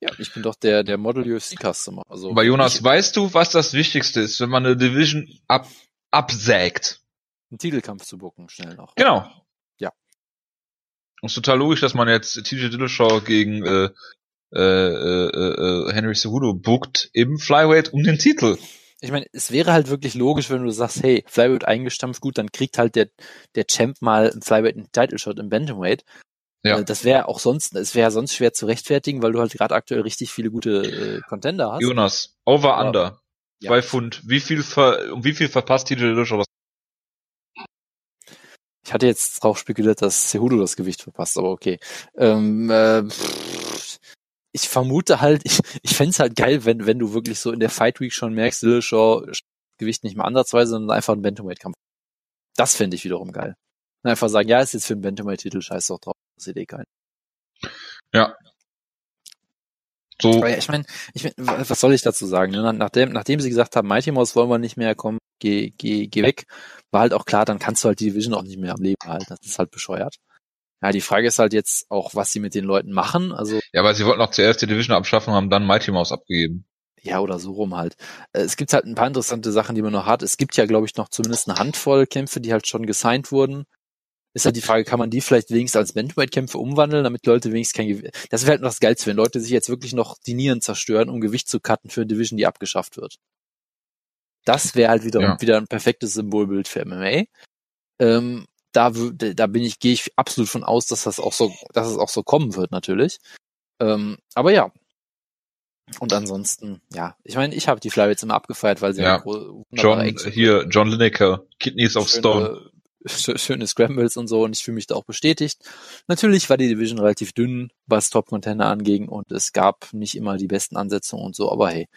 ja, ich bin doch der, der Model UFC Customer. Also Aber Jonas, ich, weißt du, was das Wichtigste ist, wenn man eine Division ab, absägt? einen Titelkampf zu bucken, schnell noch. Genau. Ja. Und ist total logisch, dass man jetzt TJ Dillashaw gegen äh, äh, äh, äh, Henry Cejudo bookt im Flyweight um den Titel. Ich meine, es wäre halt wirklich logisch, wenn du sagst, hey, Flyweight eingestampft, gut, dann kriegt halt der, der Champ mal im Flyweight einen Title Shot im Bantamweight. Ja. Äh, Das wäre auch sonst, es wäre sonst schwer zu rechtfertigen, weil du halt gerade aktuell richtig viele gute äh, Contender hast. Jonas, over Aber- under. Ja. Zwei Pfund. Wie viel ver, um wie viel verpasst TJ Dillashaw was? Ich hatte jetzt drauf spekuliert, dass Cejudo das Gewicht verpasst, aber okay. Ähm, äh, pff, ich vermute halt, ich, ich fänd's halt geil, wenn, wenn du wirklich so in der Fight Week schon merkst, Dillashaw Gewicht nicht mehr ansatzweise, sondern einfach ein Bantamweight-Kampf. Das fände ich wiederum geil. Und einfach sagen, ja, ist jetzt für einen Bantamweight-Titel, scheiß doch drauf, das sieht eh. So, Aber ja, ich meine, ich mein, wa- was soll ich dazu sagen? ne? Nachdem, nachdem sie gesagt haben, Mighty Mouse wollen wir nicht mehr, komm, geh, geh, geh weg, war halt auch klar, dann kannst du halt die Division auch nicht mehr am Leben halten. Das ist halt bescheuert. Ja, die Frage ist halt jetzt auch, was sie mit den Leuten machen. Also, ja, aber sie wollten auch zuerst die Division abschaffen und haben dann Mighty Mouse abgegeben. ja, oder so rum halt. Äh, Es gibt halt ein paar interessante Sachen, die man noch hat. Es gibt ja, glaube ich, noch zumindest eine Handvoll Kämpfe, die halt schon gesigned wurden. Ist halt die Frage, kann man die vielleicht wenigstens als Bantamweight-Kämpfe umwandeln, damit Leute wenigstens kein Gewicht... Das wäre halt noch das Geilste, wenn Leute sich jetzt wirklich noch die Nieren zerstören, um Gewicht zu cutten für eine Division, die abgeschafft wird. Das wäre halt wiederum Ja. wieder ein perfektes Symbolbild für MMA. Ähm, da, da bin ich, gehe ich absolut von aus, dass das auch so, dass es auch so kommen wird, natürlich. Ähm, aber ja. Und ansonsten, ja, ich meine, ich habe die Flyweights immer abgefeiert, weil sie Ja. John, Action- hier, John Lineker, Kidneys of Stone. schöne, schöne Scrambles und so und ich fühle mich da auch bestätigt. Natürlich war die Division relativ dünn, was Top Contender anging und es gab nicht immer die besten Ansetzungen und so, aber hey,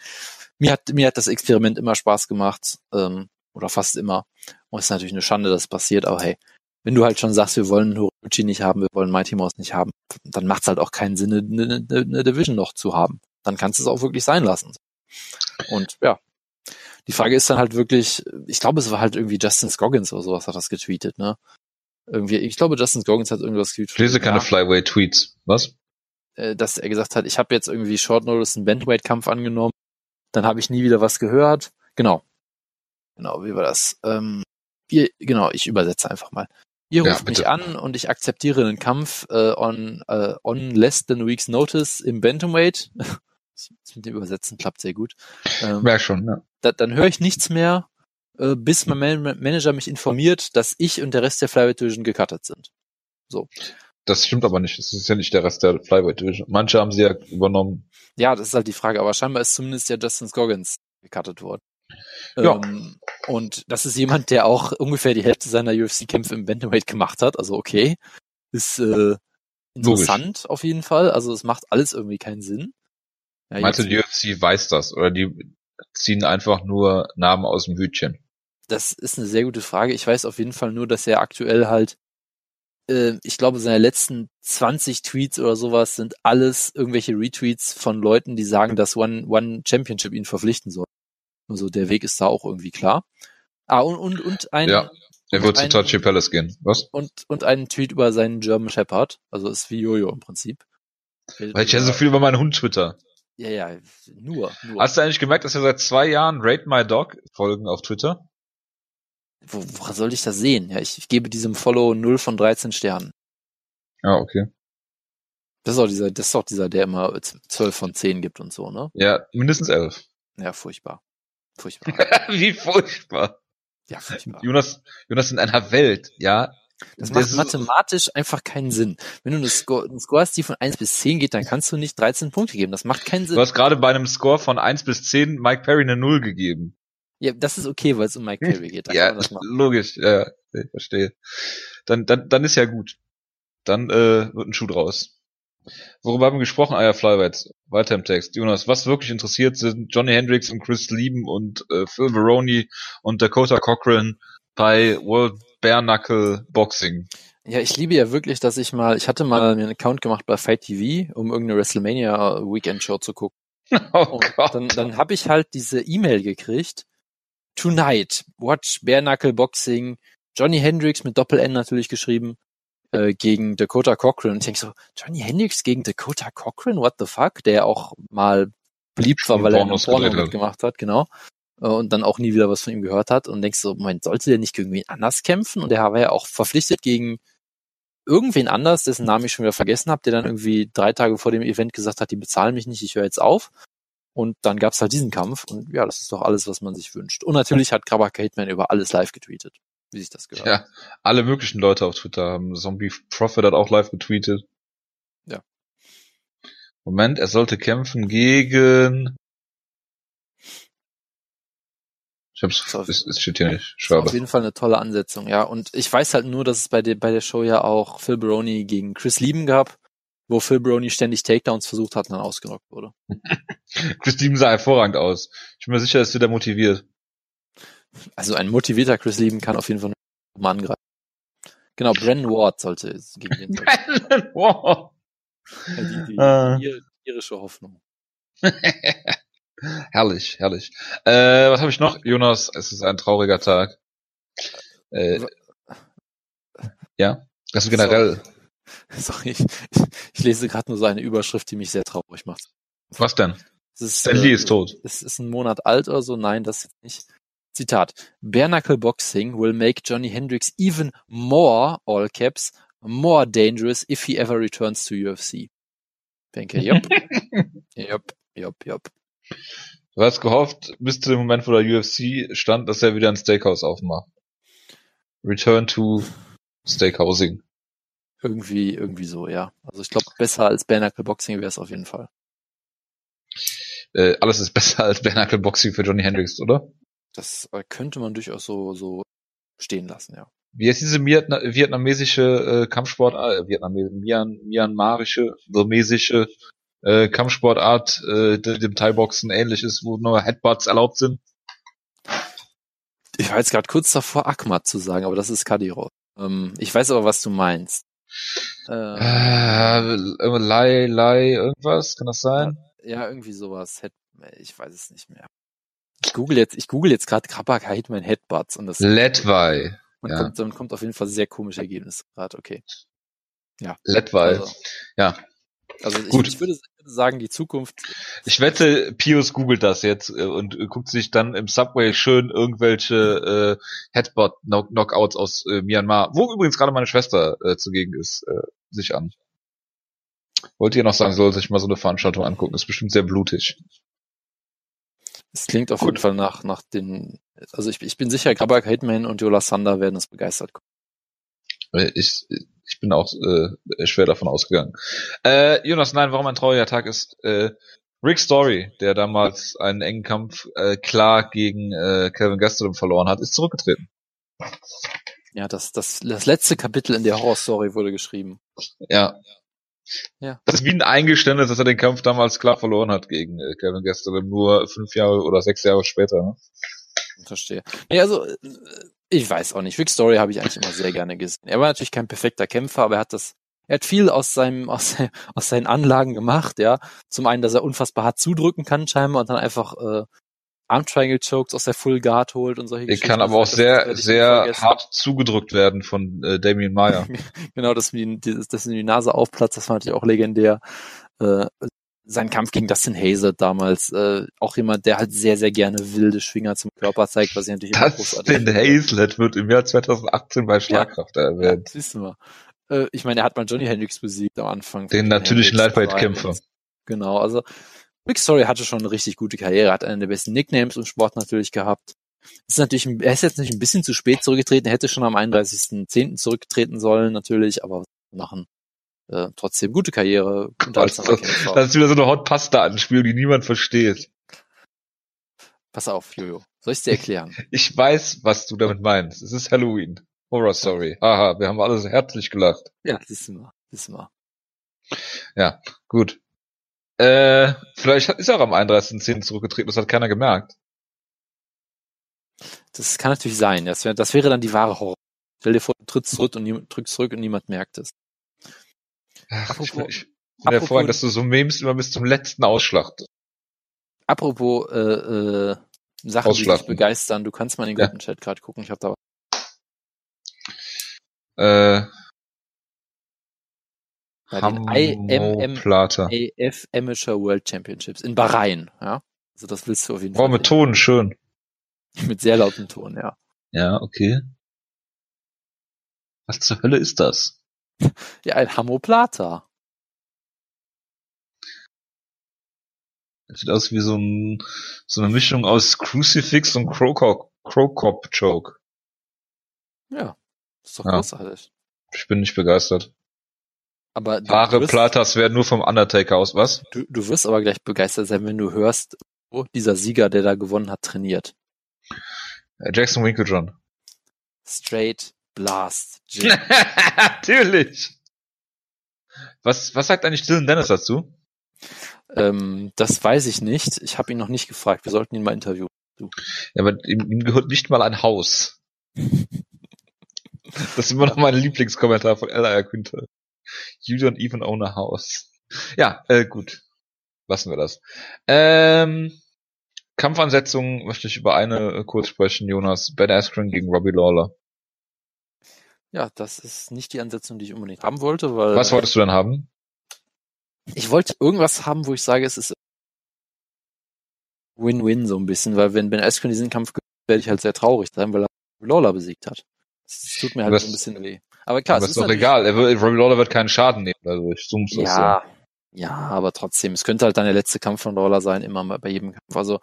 mir hat mir hat das Experiment immer Spaß gemacht ähm, oder fast immer und es ist natürlich eine Schande, dass es passiert, aber hey, wenn du halt schon sagst, wir wollen Horoguchi nicht haben, wir wollen Mighty Mouse nicht haben, dann macht es halt auch keinen Sinn, eine, eine, eine Division noch zu haben. Dann kannst du es auch wirklich sein lassen. Und ja, Die Frage ist dann halt wirklich, ich glaube, es war halt irgendwie Justin Scoggins oder sowas hat das getweetet, ne? Irgendwie, ich glaube, Justin Scoggins hat irgendwas getweetet. Ich lese keine ja, Flyweight-Tweets. Was? Äh, dass er gesagt hat, ich habe jetzt irgendwie Short Notice einen Bandweight-Kampf angenommen, dann habe ich nie wieder was gehört. Genau. Genau, wie war das? Ähm, ihr, genau, ich übersetze einfach mal. Ihr ruft ja, mich an und ich akzeptiere den Kampf äh, on, äh, on less than a week's notice im Bantamweight. das mit dem Übersetzen klappt sehr gut. Ähm, ja, schon, ja. Da, dann höre ich nichts mehr, äh, bis mein Man Manager mich informiert, dass ich und der Rest der Flyweight Division gecuttet sind. So. Das stimmt aber nicht. Das ist ja nicht der Rest der Flyweight Division. Manche haben sie ja übernommen. Ja, das ist halt die Frage. Aber scheinbar ist zumindest ja Justin Scoggins gecuttet worden. Ja. Ähm, und das ist jemand, der auch ungefähr die Hälfte seiner UFC-Kämpfe im Bantamweight gemacht hat. Also okay, ist äh, interessant Logisch. auf jeden Fall. Also es macht alles irgendwie keinen Sinn. Ja, Meinst du, die UFC weiß das oder die ziehen einfach nur Namen aus dem Hütchen? Das ist eine sehr gute Frage. Ich weiß auf jeden Fall nur, dass er aktuell halt, äh, ich glaube, seine letzten 20 Tweets oder sowas sind alles irgendwelche Retweets von Leuten, die sagen, dass One, One Championship ihn verpflichten soll. Also der Weg ist da auch irgendwie klar. Ah, und, und, und ein. Ja, er wird zu Touchy Palace gehen. Was? Und, und einen Tweet über seinen German Shepherd. Also ist wie Jojo im Prinzip. Weil ich ja so viel über meinen Hund twitter. Ja, ja, nur, nur. Hast du eigentlich gemerkt, dass er seit zwei Jahren Rate My Dog folgen auf Twitter? Wo, woran soll ich das sehen? Ja, ich, ich gebe diesem Follow 0 von 13 Sternen. Ah, okay. Das ist auch dieser, das ist auch dieser, der immer 12 von 10 gibt und so, ne? Ja, mindestens 11. Ja, furchtbar. Furchtbar. Wie furchtbar. Ja, furchtbar. Jonas, Jonas in einer Welt, ja. Das, das macht mathematisch einfach keinen Sinn. Wenn du eine Score, eine Score hast, die von 1 bis 10 geht, dann kannst du nicht 13 Punkte geben. Das macht keinen Sinn. Du hast gerade bei einem Score von 1 bis 10 Mike Perry eine 0 gegeben. Ja, das ist okay, weil es um Mike Perry geht. ja, logisch, ja, ich verstehe. Dann, dann, dann ist ja gut. Dann äh, wird ein Schuh draus. Worüber haben wir gesprochen? Ah ja, Flyweights. Weiter im Text. Jonas, was wirklich interessiert sind Johnny Hendricks und Chris Lieben und äh, Phil Veroni und Dakota Cochran bei World Bare Knuckle Boxing. Ja, ich liebe ja wirklich, dass ich mal, ich hatte mal einen Account gemacht bei Fight TV, um irgendeine WrestleMania Weekend Show zu gucken. Oh und Gott. Dann, dann habe ich halt diese E-Mail gekriegt. Tonight, watch Bare Knuckle Boxing. Johnny Hendricks mit Doppel-N natürlich geschrieben äh, gegen Dakota Cochran. Und ich denke so, Johnny Hendricks gegen Dakota Cochran, what the fuck? Der auch mal beliebt war, weil er einen Porno mitgemacht hat, genau. Äh, und dann auch nie wieder was von ihm gehört hat. Und denkst so, Moment, sollte der nicht gegen wen anders kämpfen? Und der war ja auch verpflichtet gegen irgendwen anders, dessen Namen ich schon wieder vergessen habe, der dann irgendwie drei Tage vor dem Event gesagt hat, die bezahlen mich nicht, ich höre jetzt auf. Und dann gab's halt diesen Kampf und ja, das ist doch alles, was man sich wünscht. Und natürlich hat Grabber Cateman über alles live getweetet wie sich das gehört. Ja, alle möglichen Leute auf Twitter haben. Zombie Prophet hat auch live getweetet. Ja. Moment, er sollte kämpfen gegen. Ich hab's, auf, es, es steht hier nicht. Schade. Auf jeden Fall eine tolle Ansetzung, ja. Und ich weiß halt nur, dass es bei der, bei der Show ja auch Phil Baroni gegen Chris Lieben gab, wo Phil Baroni ständig Takedowns versucht hat und dann ausgerockt wurde. Chris Lieben sah hervorragend aus. Ich bin mir sicher, dass er motiviert. Also ein motivierter Chris Lieben kann auf jeden Fall mal angreifen. Genau, Brennan Ward sollte gegen den. Brennan Ward! Ja, die, die, uh. die irische Hoffnung. herrlich, herrlich. Äh, was habe ich noch? Jonas, es ist ein trauriger Tag. Äh, ja, das ist generell. Sorry, ich, ich lese gerade nur so eine Überschrift, die mich sehr traurig macht. Was denn? Es ist, Stan Lee äh, ist tot. Es ist ein Monat alt oder so. Nein, das nicht. Zitat: "Bare-knuckle boxing will make Johnny Hendricks even more (all caps) more dangerous if he ever returns to UFC." Denke, jupp. jupp, jupp, jupp. Du hast gehofft, bis zu dem Moment, wo der UFC stand, dass er wieder ein Steakhouse aufmacht. Return to Steakhousing. Irgendwie, irgendwie so, ja. Also ich glaube, besser als Bare Boxing wäre es auf jeden Fall. Äh, alles ist besser als Bare Boxing für Johnny Hendricks, oder? Das äh, könnte man durchaus so, so stehen lassen, ja. Wie ist diese Vietna vietnamesische äh, Kampfsportart, äh, Vietnam Myan Myanmarische, burmesische äh, Kampfsportart, äh, dem Thai-Boxen ähnlich ist, wo nur Headbutts erlaubt sind? Ich war jetzt gerade kurz davor, Akmat zu sagen, aber das ist Kadyrov. Ähm, ich weiß aber, was du meinst. Äh, äh, Lai, Lai, irgendwas, kann das sein? Ja, irgendwie sowas. Ich weiß es nicht mehr. Ich google jetzt, ich google jetzt gerade Krabak Heidman Headbutts und das Letvay. man ja. kommt, dann kommt auf jeden Fall sehr komische Ergebnisse gerade. Okay. Ja. Letvay. Also, Ja. also ich, Gut. ich würde sagen, die Zukunft. Ich wette, Pius googelt das jetzt äh, und äh, guckt sich dann im Subway schön irgendwelche äh, Headbutt-Knockouts aus äh, Myanmar, wo übrigens gerade meine Schwester äh, zugegen ist, äh, sich an. Wollt ihr noch sagen, soll sich mal so eine Veranstaltung angucken? Ist bestimmt sehr blutig. Es klingt auf Gut. jeden Fall nach, nach den, also ich, ich bin sicher, Krabak Heidman und Jola Sander werden es begeistert. Äh, Ich, ich bin auch äh, schwer davon ausgegangen. Äh, Jonas, nein, warum ein trauriger Tag ist, äh, Rick Story, der damals einen engen Kampf äh, klar gegen äh, Kevin Gastelum verloren hat, ist zurückgetreten. Ja, das, das, das letzte Kapitel in der Horror-Story wurde geschrieben. Ja. Ja. Das ist wie ein Eingeständnis, dass er den Kampf damals klar verloren hat gegen äh, Kevin Gastelum, nur fünf Jahre oder sechs Jahre später. Ne? Verstehe. Nee, also, äh, ich weiß auch nicht. Rick Story habe ich eigentlich immer sehr gerne gesehen. Er war natürlich kein perfekter Kämpfer, aber er hat das, er hat viel aus seinem, aus, aus seinen Anlagen gemacht, ja. Zum einen, dass er unfassbar hart zudrücken kann, scheinbar, und dann einfach, äh, Arm Triangle Chokes aus der Full Guard holt und solche Er kann aber auch sehr, sehr hart zugedrückt werden von äh, Damien Meyer. Genau, dass ihm die, dass ihm die Nase aufplatzt, das war natürlich auch legendär. Äh, sein Kampf gegen Dustin Hazard damals, äh, auch jemand, der halt sehr, sehr gerne wilde Schwinger zum Körper zeigt, was ich natürlich immer großartig Dustin. Hazlett wird im Jahr 2018 bei Schlagkraft Ja, erwähnt. siehst du mal. Äh, ich meine, er hat mal Johnny Hendricks besiegt am Anfang. Den natürlichen Lightweight-Kämpfer. Genau, also Rick Story hatte schon eine richtig gute Karriere, hat einen der besten Nicknames im Sport natürlich gehabt. Ist natürlich, er ist jetzt nicht ein bisschen zu spät zurückgetreten, er hätte schon am 31.10. zurücktreten sollen, natürlich, aber machen. Äh, trotzdem gute Karriere, das- Kämpfer. Das ist wieder so eine Hot Pasta Anspielung, die niemand versteht. Pass auf, Jojo. Soll ich dir erklären? Ich weiß, was du damit meinst. Es ist Halloween. Horror Story. Haha, wir haben alle so herzlich gelacht. ja, siehst du mal, siehst du mal. Gut. Äh, vielleicht ist er auch am 31.10. zurückgetreten, das hat keiner gemerkt. Das kann natürlich sein. Das wäre, das wäre dann die wahre Horror. Stell dir vor, du trittst zurück und, drückst zurück und niemand merkt es. Ach, ich Apropos- bin, ich bin apropos- hervorragend, dass du so Memes immer bis zum letzten ausschlachtest. Apropos äh, äh, Sachen, die dich begeistern, du kannst mal in den Ja. Gruppenchat gerade gucken. Ich habe da Äh, bei den IMM Plata. AF Amateur World Championships in Bahrain. Ja, also das willst du auf jeden Oh, Fall. mit Ton, schön. mit sehr lautem Ton, ja. Ja, okay. Was zur Hölle ist das? Ja, ein Hamoplata. Das sieht aus wie so, ein, so eine Mischung aus Crucifix und Crocop, Crocop Choke. Ja, ist doch Ja. großartig. Ich bin nicht begeistert. Aber du, Wahre wirst, Platas werden nur vom Undertaker aus, was? du, du wirst aber gleich begeistert sein, wenn du hörst, wo dieser Sieger, der da gewonnen hat, trainiert. Äh, Jackson Winklejohn. Straight Blast. Jim. Natürlich. Was, was sagt eigentlich Dylan Dennis dazu? ähm, das weiß ich nicht. Ich habe ihn noch nicht gefragt. Wir sollten ihn mal interviewen. Ja, aber ihm, ihm gehört nicht mal ein Haus. Das ist immer noch mein Lieblingskommentar von Ella Quinter. You don't even own a house. Ja, äh, gut. Lassen wir das. Ähm, Kampfansetzung möchte ich über eine äh, kurz sprechen, Jonas. Ben Askren gegen Robbie Lawler. Ja, das ist nicht die Ansetzung, die ich unbedingt haben wollte, weil Was wolltest du denn haben? ich wollte irgendwas haben, wo ich sage, es ist Win-Win so ein bisschen, weil wenn Ben Askren diesen Kampf gewinnt, werde ich halt sehr traurig sein, weil er Lawler besiegt hat. Das tut mir halt Aber so ein bisschen weh. Aber klar, Aber es ist doch egal. Er wird, Robbie Lawler wird keinen Schaden nehmen dadurch. So muss das sein. Ja, ja, aber trotzdem, es könnte halt dann der letzte Kampf von Lawler sein, immer mal bei jedem Kampf. Also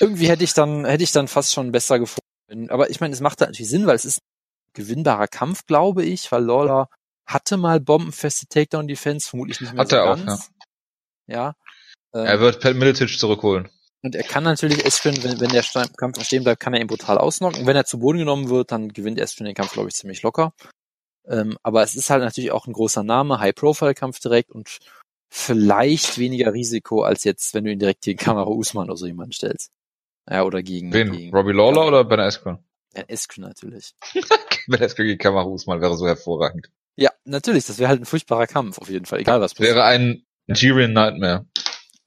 irgendwie hätte ich dann, hätte ich dann fast schon besser gefunden. Aber ich meine, es macht halt natürlich Sinn, weil es ist ein gewinnbarer Kampf, glaube ich, weil Lawler hatte mal bombenfeste Takedown-Defense, vermutlich nicht mehr Hat so er auch, ganz. Ja. Ähm, Er wird Pat Miletic zurückholen. Und er kann natürlich Askren, wenn, wenn der Kampf stehen bleibt, kann er ihn brutal ausnocken. Und wenn er zu Boden genommen wird, dann gewinnt Askren den Kampf, glaube ich, ziemlich locker. Ähm, aber es ist halt natürlich auch ein großer Name, High-Profile-Kampf direkt und vielleicht weniger Risiko als jetzt, wenn du ihn direkt gegen Kamara Usman oder so jemanden stellst. Ja, oder gegen, Wen? gegen Robbie Lawler oder Ben Askren? ja, Askren natürlich. Ben Askren gegen Kamarus mal wäre so hervorragend. Ja, natürlich, das wäre halt ein furchtbarer Kampf, auf jeden Fall, egal was passiert. Wäre ein Nigerian Nightmare.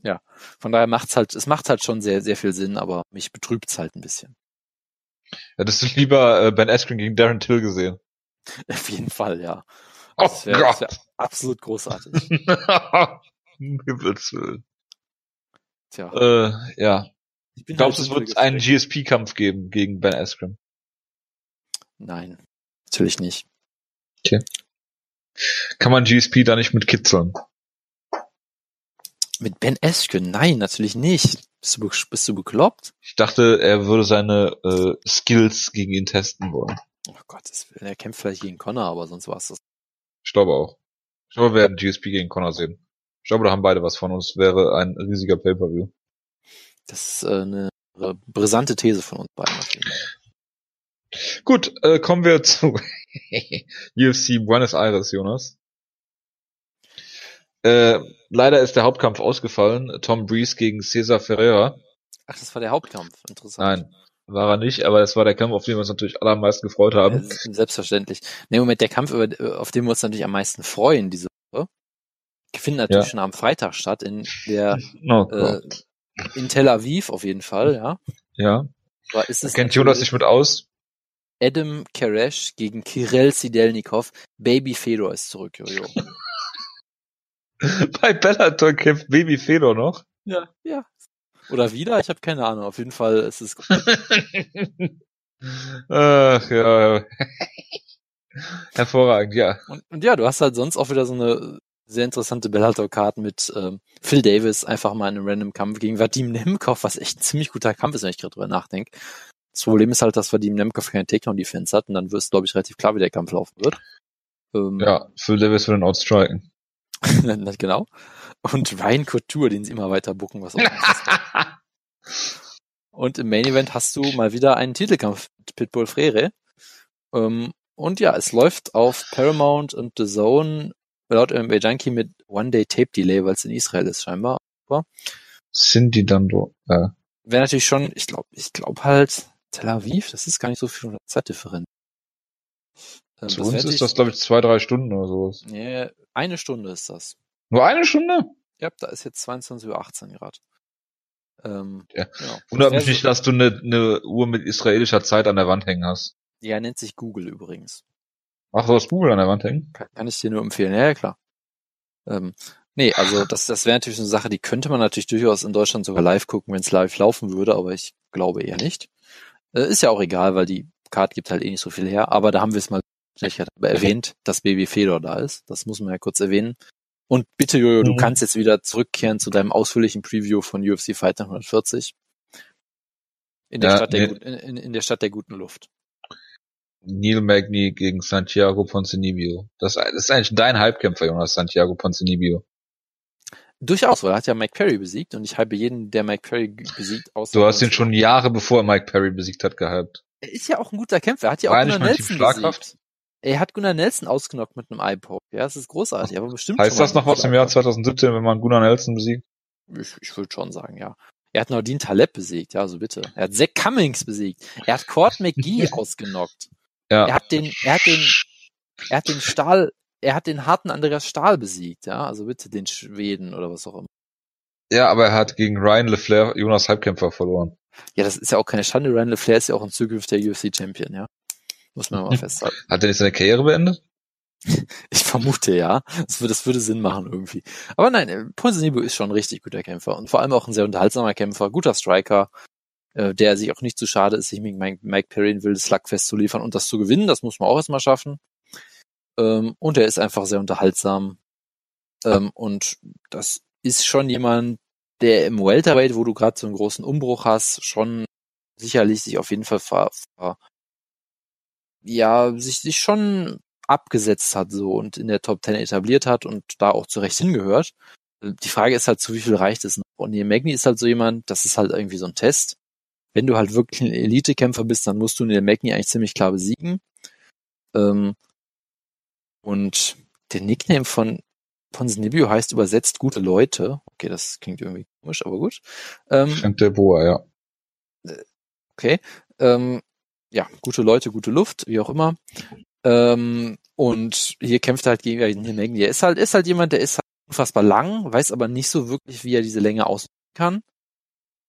Ja, von daher macht's halt, es macht halt schon sehr, sehr viel Sinn, aber mich betrübt's halt ein bisschen. Hättest du lieber äh, Ben Askren gegen Darren Till gesehen? Auf jeden Fall, ja. Oh Das wär Gott. absolut großartig. Um Himmels Willen. Tja, Äh, ja. ich bin Glaubst du, halt es wird einen. GSP-Kampf geben gegen Ben Askren? Nein, natürlich nicht. Kann man GSP da nicht mit kitzeln? Mit Ben Askren? Nein, natürlich nicht. Bist du, bist du bekloppt? Ich dachte, er würde seine äh, Skills gegen ihn testen wollen. Oh Willen, er kämpft vielleicht gegen Connor, aber sonst war's das. Ich glaube auch. Ich glaube, wir werden GSP gegen Connor sehen. Ich glaube, da haben beide was von uns. Wäre ein riesiger Pay-Per-View. Das ist äh, eine brisante These von uns beiden. Gut, äh, kommen wir zu UFC Buenos Aires, Jonas. Äh, leider ist der Hauptkampf ausgefallen. Tom Breeze gegen Cesar Ferreira. Ach, das war der Hauptkampf. Interessant. Nein, war er nicht, aber es war der Kampf, auf den wir uns natürlich alle am meisten gefreut haben. das selbstverständlich. Nee, Moment, der Kampf, auf den wir uns natürlich am meisten freuen diese Woche, findet natürlich Ja. schon am Freitag statt, in der Oh äh, in Tel Aviv auf jeden Fall, ja. Ja. Aber ist es Kennt Jonas sich mit aus? Adam Karesh gegen Kirel Sidelnikov. Baby Fedor ist zurück, Jojo. Bei Bellator kämpft Baby Fedor noch. Ja, ja. Oder wieder? Ich habe keine Ahnung. Auf jeden Fall ist es Ach ja. Hervorragend, ja. Und, und ja, du hast halt sonst auch wieder so eine sehr interessante Bellator-Card mit ähm, Phil Davis einfach mal in einem random Kampf gegen Vadim Nemkov, was echt ein ziemlich guter Kampf ist, wenn ich gerade drüber nachdenke. Das Problem ist halt, dass Vadim Nemkov keine Takedown-Defense hat und dann wird es, glaube ich, relativ klar, wie der Kampf laufen wird. Ähm, Ja, Phil Davis will den outstriken. na, genau. Und Ryan Couture, den sie immer weiter bucken, was auch immer. Und im Main Event hast du mal wieder einen Titelkampf mit Pitbull Frere. Ähm, und ja, es läuft auf Paramount und The Zone laut MMA Junkie mit One-Day-Tape-Delay, weil es in Israel ist scheinbar. Sind die dann do? Ja. Wäre natürlich schon, ich glaube, ich glaube halt Tel Aviv, das ist gar nicht so viel Zeitdifferenz. Ähm, Zu uns ist das, glaube ich, zwei, drei Stunden oder sowas. Nee, eine Stunde ist das. Nur eine Stunde? Ja, da ist jetzt 22.18 Uhr gerade. Ähm, Ja. genau. Wundert mich nicht, dass du eine ne Uhr mit israelischer Zeit an der Wand hängen hast. Ja, nennt sich Google übrigens. Ach, du hast Google an der Wand hängen? Kann, kann ich dir nur empfehlen. Ja, ja klar. Ähm, nee, also das, das wäre natürlich so eine Sache, die könnte man natürlich durchaus in Deutschland sogar live gucken, wenn es live laufen würde, aber ich glaube eher nicht. Äh, ist ja auch egal, weil die Card gibt halt eh nicht so viel her. Aber da haben wir es mal ich hatte aber erwähnt, dass Baby Fedor da ist. Das muss man ja kurz erwähnen. Und bitte, Jojo, du Mhm. kannst jetzt wieder zurückkehren zu deinem ausführlichen Preview von UFC Fight 140. In der, Ja, Stadt der, nee. in, in, der Stadt der guten Luft. Neil Magny gegen Santiago Ponzinibbio. Das, das ist eigentlich dein Halbkämpfer, Jonas, Santiago Ponzinibbio. Durchaus, weil er hat ja Mike Perry besiegt und ich halte jeden, der Mike Perry besiegt, aus. Du hast ihn schon Jahre bevor er Mike Perry besiegt hat, gehypt. Er ist ja auch ein guter Kämpfer. Er hat ja auch Nelson Schlagkraft? besiegt. Er hat Gunnar Nelson ausgenockt mit einem Eye-Poke. Ja, das ist großartig. Aber bestimmt Heißt das noch was im Jahr 2017, wenn man Gunnar Nelson besiegt? Ich, ich würde schon sagen, ja. Er hat Nordin Taleb besiegt, ja, so bitte. Er hat Zach Cummings besiegt. Er hat Cord McGee ausgenockt. Ja. Er hat den, er hat den, er hat den Stahl, er hat den harten Andreas Stahl besiegt, ja. Also bitte den Schweden oder was auch immer. Ja, aber er hat gegen Ryan LeFlair Jonas Halbkämpfer verloren. Ja, das ist ja auch keine Schande. Ryan LeFlair ist ja auch ein zukünftiger UFC-Champion, ja. Muss man mal festhalten. Hat er nicht seine Karriere beendet? Ich vermute ja. Das würde, das würde Sinn machen irgendwie. Aber nein, äh, Ponzinibbio ist schon ein richtig guter Kämpfer und vor allem auch ein sehr unterhaltsamer Kämpfer, guter Striker, äh, der sich auch nicht zu schade ist, sich mit Mike, Mike Perry ein wildes Slugfest zu liefern und das zu gewinnen. Das muss man auch erstmal schaffen. Ähm, und er ist einfach sehr unterhaltsam. Ähm, und das ist schon jemand, der im Welterweight, wo du gerade so einen großen Umbruch hast, schon sicherlich sich auf jeden Fall ver, ver, ja, sich, sich schon abgesetzt hat so und in der Top 10 etabliert hat und da auch zurecht hingehört. Die Frage ist halt, zu wie viel reicht es noch? Und Neil Magny ist halt so jemand, das ist halt irgendwie so ein Test. Wenn du halt wirklich ein Elite-Kämpfer bist, dann musst du Neil Magny eigentlich ziemlich klar besiegen. Ähm, und der Nickname von Ponzinibbio heißt übersetzt gute Leute. Okay, das klingt irgendwie komisch, aber gut. Ähm, Frank Del Boa, ja. Okay. Ähm, ja, gute Leute, gute Luft, wie auch immer. Ähm, und hier kämpft er halt gegen Neil Magny. Er ist halt, ist halt jemand, der ist halt unfassbar lang, weiß aber nicht so wirklich, wie er diese Länge ausüben kann.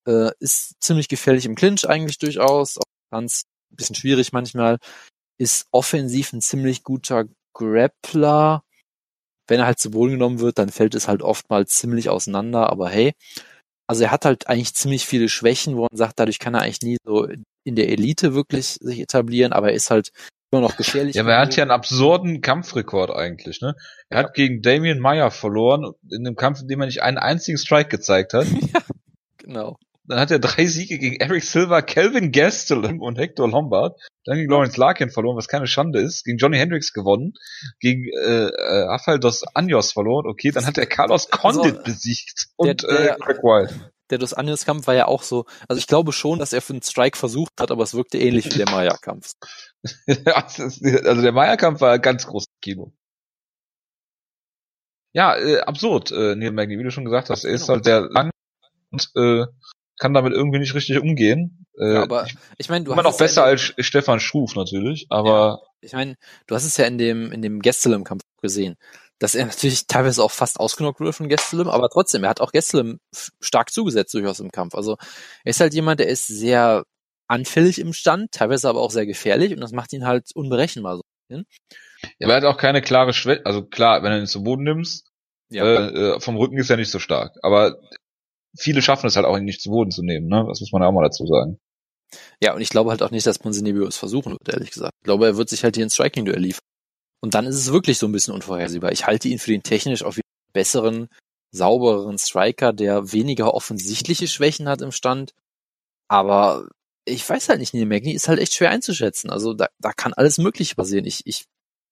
Äh, ist ziemlich gefährlich im Clinch eigentlich durchaus, auch ganz ein bisschen schwierig manchmal. Ist offensiv ein ziemlich guter Grappler. Wenn er halt zu Boden genommen wird, dann fällt es halt oftmals ziemlich auseinander, aber hey. Also er hat halt eigentlich ziemlich viele Schwächen, wo man sagt, dadurch kann er eigentlich nie so in der Elite wirklich sich etablieren, aber er ist halt immer noch gefährlich. Ja, aber er hat ja einen absurden Kampfrekord eigentlich, ne? Er hat gegen Damien Meyer verloren, in einem Kampf, in dem er nicht einen einzigen Strike gezeigt hat. ja, genau. Dann hat er drei Siege gegen Eric Silver, Kelvin Gastelum und Hector Lombard. Dann gegen Lawrence Larkin verloren, was keine Schande ist. Gegen Johnny Hendricks gewonnen. Gegen äh, äh, Rafael dos Anjos verloren. Okay, dann hat er Carlos Condit also, besiegt und der, der, äh, Greg Wild. Der Dos Anjos Kampf war ja auch so. Also ich glaube schon, dass er für einen Strike versucht hat, aber es wirkte ähnlich wie der Maya Kampf. also der Maya Kampf war ganz großes Kino. Ja, äh, absurd, äh, Neil Magny, wie du schon gesagt hast. Er ist genau. halt sehr lang und äh, kann damit irgendwie nicht richtig umgehen. Äh, ja, aber ich meine, du immer noch besser ja als Stefan Schruf natürlich, aber ja, ich meine, du hast es ja in dem in dem Gestelem Kampf gesehen, dass er natürlich teilweise auch fast ausgenockt wurde von Gestelem, aber trotzdem, er hat auch Gestelem stark zugesetzt durchaus im Kampf. Also er ist halt jemand, der ist sehr anfällig im Stand, teilweise aber auch sehr gefährlich und das macht ihn halt unberechenbar so. Ja, aber er hat auch keine klare Schwäche, also klar, wenn du ihn zu Boden nimmst, ja. äh, äh vom Rücken ist er nicht so stark, aber viele schaffen es halt auch, ihn nicht zu Boden zu nehmen, ne? Das muss man ja auch mal dazu sagen. Ja, und ich glaube halt auch nicht, dass Ponzinibbio es versuchen wird, ehrlich gesagt. Ich glaube, er wird sich halt hier ein Striking-Duell liefern. Und dann ist es wirklich so ein bisschen unvorhersehbar. Ich halte ihn für den technisch auch wieder besseren, saubereren Striker, der weniger offensichtliche Schwächen hat im Stand. Aber ich weiß halt nicht, Neil Magny ist halt echt schwer einzuschätzen. Also da, da kann alles Mögliche passieren. Ich, ich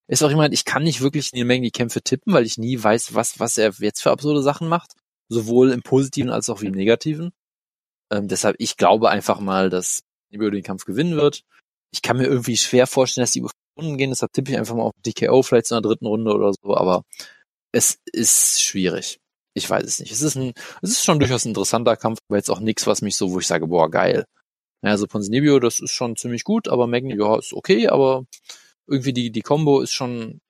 ist auch jemand, ich kann nicht wirklich Neil Magny Kämpfe tippen, weil ich nie weiß, was, was er jetzt für absurde Sachen macht sowohl im Positiven als auch im Negativen. Ähm, deshalb, ich glaube einfach mal, dass Nebio den Kampf gewinnen wird. Ich kann mir irgendwie schwer vorstellen, dass die Runden gehen, deshalb tippe ich einfach mal auf DKO, vielleicht zu einer dritten Runde oder so, aber es ist schwierig. Ich weiß es nicht. Es ist ein, es ist schon durchaus ein interessanter Kampf, aber jetzt auch nichts, was mich so, wo ich sage, boah, geil. Ja, also Ponzinibbio, das ist schon ziemlich gut, aber Magni, ja, ist okay, aber irgendwie die, die Combo ist schon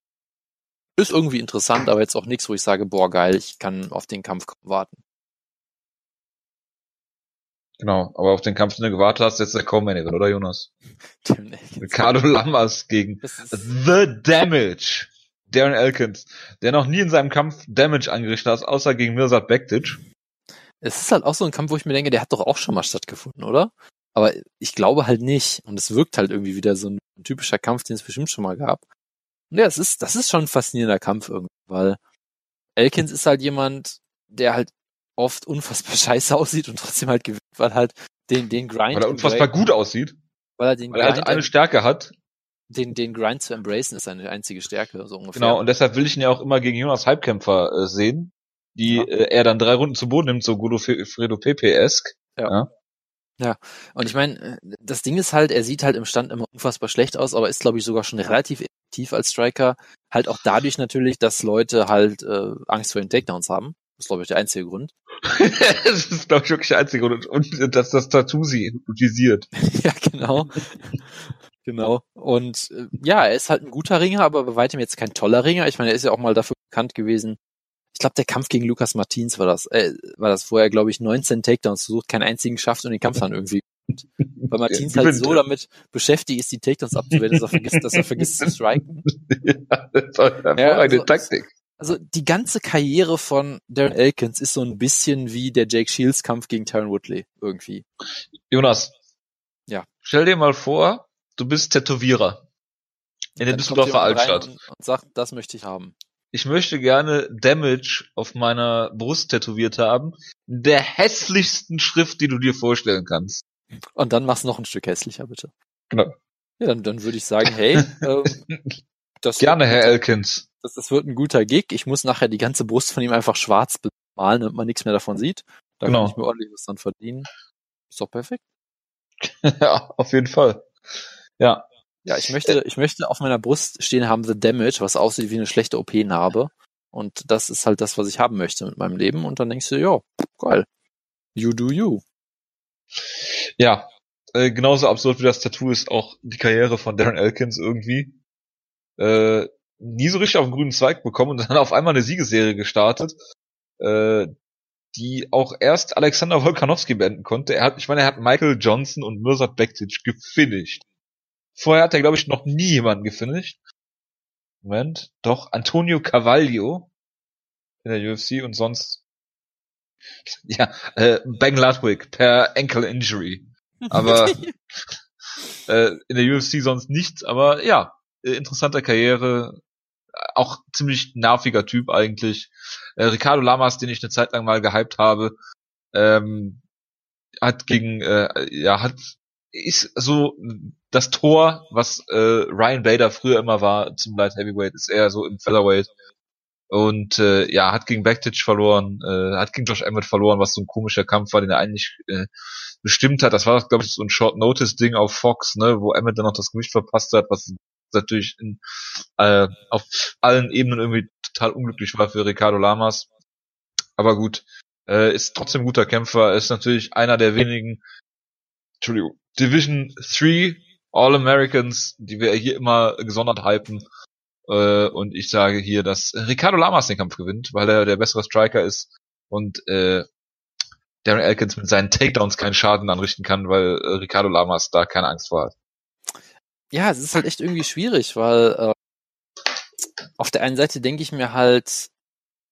ist irgendwie interessant, aber jetzt auch nichts, wo ich sage, boah, geil, ich kann auf den Kampf warten. Genau, aber auf den Kampf, den du gewartet hast, jetzt der Co-Main oder Jonas? Ricardo Lammers gegen The Damage. Darren Elkins, der noch nie in seinem Kampf Damage angerichtet hat, außer gegen Mirsad Bektic. Es ist halt auch so ein Kampf, wo ich mir denke, der hat doch auch schon mal stattgefunden, oder? Aber ich glaube halt nicht. Und es wirkt halt irgendwie wieder so ein typischer Kampf, den es bestimmt schon mal gab. Ja, es ist, das ist schon ein faszinierender Kampf irgendwie, weil Elkins ist halt jemand, der halt oft unfassbar scheiße aussieht und trotzdem halt gewinnt, weil halt den, den Grind. Weil er unfassbar gut aussieht. Weil er den weil Grind. Er eine Stärke hat. Den, den Grind zu embracen ist seine einzige Stärke, so ungefähr. Genau, und deshalb will ich ihn ja auch immer gegen Jonas Halbkämpfer äh, sehen, die ja. äh, er dann drei Runden zu Boden nimmt, so Godofredo Pepe-esque. Ja. ja. Ja, und ich meine, das Ding ist halt, er sieht halt im Stand immer unfassbar schlecht aus, aber ist, glaube ich, sogar schon relativ effektiv als Striker. Halt auch dadurch natürlich, dass Leute halt äh, Angst vor den Takedowns haben. Das ist, glaube ich, der einzige Grund. das ist, glaube ich, wirklich der einzige Grund. Und dass das Tattoo sie hypnotisiert. ja, genau. genau. Und äh, ja, er ist halt ein guter Ringer, aber bei weitem jetzt kein toller Ringer. Ich meine, er ist ja auch mal dafür bekannt gewesen, ich glaube, der Kampf gegen Lukas Martins war das, äh, war das, wo er, glaube ich, 19 Takedowns versucht, keinen einzigen schafft und den Kampf dann irgendwie. Weil Martins halt so damit beschäftigt ist, die Takedowns abzuwehren, dass er vergisst, dass er vergisst zu striken. ja, das war eine ja, also, Taktik. Also die ganze Karriere von Darren Elkins ist so ein bisschen wie der Jake Shields Kampf gegen Tyron Woodley irgendwie. Jonas. Ja. Stell dir mal vor, du bist Tätowierer in der Düsseldorfer Altstadt und, und sagt, das möchte ich haben ich möchte gerne Damage auf meiner Brust tätowiert haben. Der hässlichsten Schrift, die du dir vorstellen kannst. Und dann mach's noch ein Stück hässlicher, bitte. Genau. Ja, dann, dann würde ich sagen, hey, ähm, das gerne, Herr Elkins. Das, das wird ein guter Gig. Ich muss nachher die ganze Brust von ihm einfach schwarz bemalen, damit man nichts mehr davon sieht. Da genau. kann ich mir ordentlich was dann verdienen. Ist doch perfekt. ja, auf jeden Fall. Ja, ja, ich möchte, ich möchte auf meiner Brust stehen haben The Damage, was aussieht wie eine schlechte OP-Narbe. Und das ist halt das, was ich haben möchte mit meinem Leben. Und dann denkst du, ja, geil. You do you. Ja, äh, genauso absurd wie das Tattoo ist auch die Karriere von Darren Elkins irgendwie. Äh, nie so richtig auf den grünen Zweig bekommen und dann auf einmal eine Siegesserie gestartet, äh, die auch erst Alexander Volkanowski beenden konnte. Er hat, ich meine, er hat Michael Johnson und Mirsad Bektic gefinisht. Vorher hat er, glaube ich, noch nie jemanden gefinisht. Moment, doch, Antonio Cavaglio in der UFC und sonst ja, äh, Ben Ludwig per Ankle Injury. Aber äh, in der UFC sonst nichts, aber ja, äh, interessante Karriere, auch ziemlich nerviger Typ eigentlich. Äh, Ricardo Lamas, den ich eine Zeit lang mal gehypt habe, ähm, hat gegen, äh, ja, hat ist so das Tor, was äh, Ryan Bader früher immer war zum Light Heavyweight, ist eher so im Featherweight. Und äh, ja, hat gegen Backtitch verloren, äh, hat gegen Josh Emmett verloren, was so ein komischer Kampf war, den er eigentlich äh, bestimmt hat. Das war, glaube ich, so ein Short-Notice-Ding auf Fox, ne, wo Emmett dann noch das Gewicht verpasst hat, was natürlich in, äh, auf allen Ebenen irgendwie total unglücklich war für Ricardo Lamas. Aber gut, äh, ist trotzdem guter Kämpfer, ist natürlich einer der wenigen Entschuldigung, Division 3 All-Americans, die wir hier immer gesondert hypen. Äh, und ich sage hier, dass Ricardo Lamas den Kampf gewinnt, weil er der bessere Striker ist und äh, Darren Elkins mit seinen Takedowns keinen Schaden anrichten kann, weil äh, Ricardo Lamas da keine Angst vor hat. Ja, es ist halt echt irgendwie schwierig, weil äh, auf der einen Seite denke ich mir halt,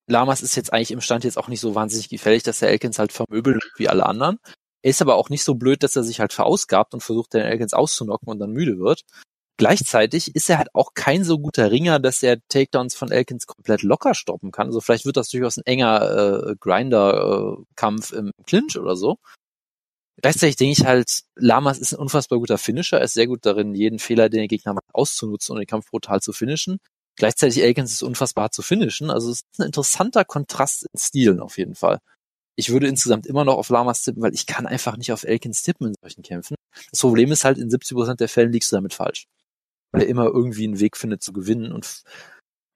Lamas ist jetzt eigentlich im Stand jetzt auch nicht so wahnsinnig gefällig, dass der Elkins halt vermöbelt wie alle anderen. Er ist aber auch nicht so blöd, dass er sich halt verausgabt und versucht, den Elkins auszunocken und dann müde wird. Gleichzeitig ist er halt auch kein so guter Ringer, dass er Takedowns von Elkins komplett locker stoppen kann. Also vielleicht wird das durchaus ein enger äh, Grinder-Kampf äh, im Clinch oder so. Gleichzeitig denke ich halt, Lamas ist ein unfassbar guter Finisher. Er ist sehr gut darin, jeden Fehler, den der Gegner macht, auszunutzen und den Kampf brutal zu finishen. Gleichzeitig Elkins ist unfassbar zu finishen. Also es ist ein interessanter Kontrast in Stilen auf jeden Fall. Ich würde insgesamt immer noch auf Lamas tippen, weil ich kann einfach nicht auf Elkins tippen in solchen Kämpfen. Das Problem ist halt, in 70% der Fällen liegst du damit falsch. Weil er immer irgendwie einen Weg findet zu gewinnen und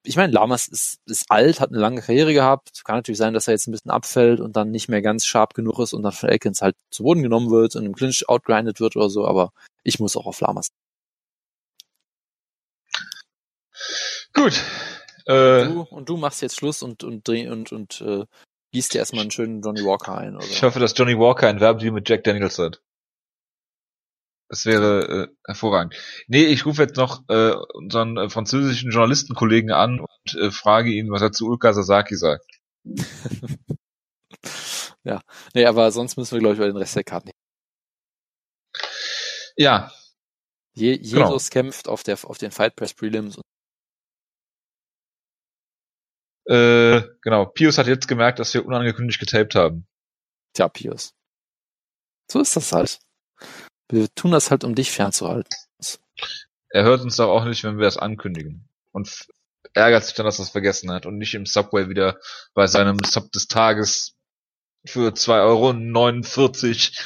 ich meine, Lamas ist, ist alt, hat eine lange Karriere gehabt. Kann natürlich sein, dass er jetzt ein bisschen abfällt und dann nicht mehr ganz sharp genug ist und dann von Elkins halt zu Boden genommen wird und im Clinch outgrindet wird oder so, aber ich muss auch auf Lamas. Gut. Äh, du, und du machst jetzt Schluss und, und, und, und äh, gießt dir erstmal einen schönen Johnny Walker ein. Oder? Ich hoffe, dass Johnny Walker ein Werbedeal mit Jack Daniels hat. Das wäre äh, hervorragend. Nee, ich rufe jetzt noch äh, unseren äh, französischen Journalistenkollegen an und äh, frage ihn, was er zu Ulka Sasaki sagt. ja, nee, aber sonst müssen wir, glaube ich, über den Rest der Karten. Ja. Je genau. Jesus genau. kämpft auf, der, auf den Fight Press Prelims. Äh, genau, Pius hat jetzt gemerkt, dass wir unangekündigt getaped haben. Tja, Pius. So ist das halt. Wir tun das halt, um dich fernzuhalten. Er hört uns doch auch nicht, wenn wir das ankündigen. Und ärgert sich dann, dass er es vergessen hat und nicht im Subway wieder bei seinem Sub des Tages für 2,49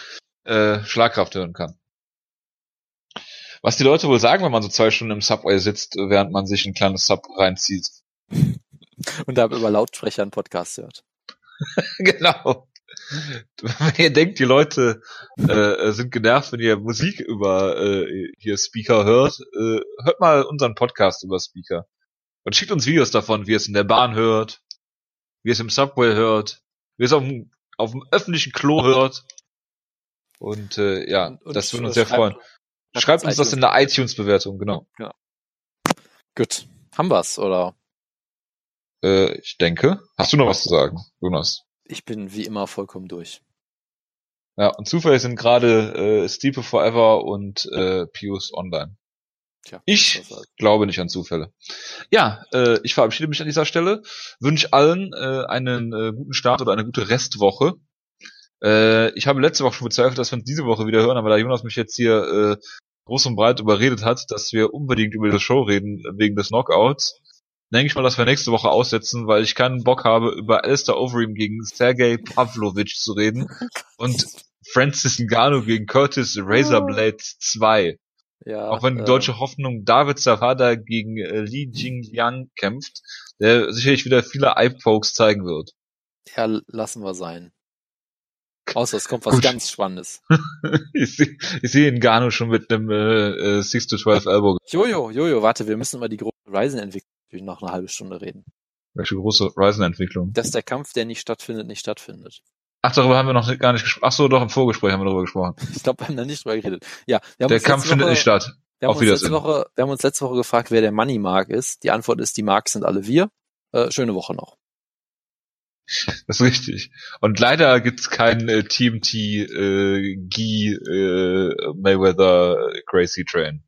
Euro äh, Schlagkraft hören kann. Was die Leute wohl sagen, wenn man so zwei Stunden im Subway sitzt, während man sich ein kleines Sub reinzieht. Und da über Lautsprecher einen Podcast hört. genau. Wenn ihr denkt, die Leute äh, sind genervt, wenn ihr Musik über äh, hier Speaker hört, äh, hört mal unseren Podcast über Speaker. Und schickt uns Videos davon, wie ihr es in der Bahn hört, wie ihr es im Subway hört, wie ihr es auf dem, auf dem öffentlichen Klo hört. Und äh, ja, und, und das würde uns sehr freuen. Schreibt uns das in der iTunes-Bewertung, genau. Ja. Gut. Haben wir's, oder? Äh, ich denke. Hast du noch was zu sagen, Jonas? Ich bin wie immer vollkommen durch. Ja, und zufällig sind gerade äh, Steeple Forever und äh, Pius online. Tja, ich glaube nicht an Zufälle. Ja, äh, ich verabschiede mich an dieser Stelle, wünsche allen äh, einen äh, guten Start oder eine gute Restwoche. Äh, ich habe letzte Woche schon bezweifelt, dass wir uns diese Woche wieder hören, aber da Jonas mich jetzt hier äh, groß und breit überredet hat, dass wir unbedingt über die Show reden wegen des Knockouts, denke ich mal, dass wir nächste Woche aussetzen, weil ich keinen Bock habe, über Alistair Overeem gegen Sergei Pavlovich zu reden und Francis Ngannou gegen Curtis Razorblade 2. Ja, Auch wenn die deutsche äh, Hoffnung David Zavada gegen äh, Li Jingliang kämpft, der sicherlich wieder viele Eye-Pokes zeigen wird. Ja, lassen wir sein. Außer es kommt was Gut. ganz Spannendes. ich sehe ich seh Ngannou schon mit einem äh, 6 to 12 Elbow. Jojo, Jojo, warte, wir müssen mal die große Ryzen natürlich noch eine halbe Stunde reden. Welche große Ryzen-Entwicklung? Dass der Kampf, der nicht stattfindet, nicht stattfindet. Ach, darüber haben wir noch gar nicht gesprochen. Ach so, doch, im Vorgespräch haben wir darüber gesprochen. Ich glaube, wir haben da nicht drüber geredet. Ja, wir Der Kampf findet Woche, nicht statt. Wir haben, Auf uns letzte Wiedersehen. Woche, wir haben uns letzte Woche gefragt, wer der Money Mark ist. Die Antwort ist, die Marks sind alle wir. Äh, schöne Woche noch. Das ist richtig. Und leider gibt's keinen äh, TMT äh, Guy äh, Mayweather Gracie Train.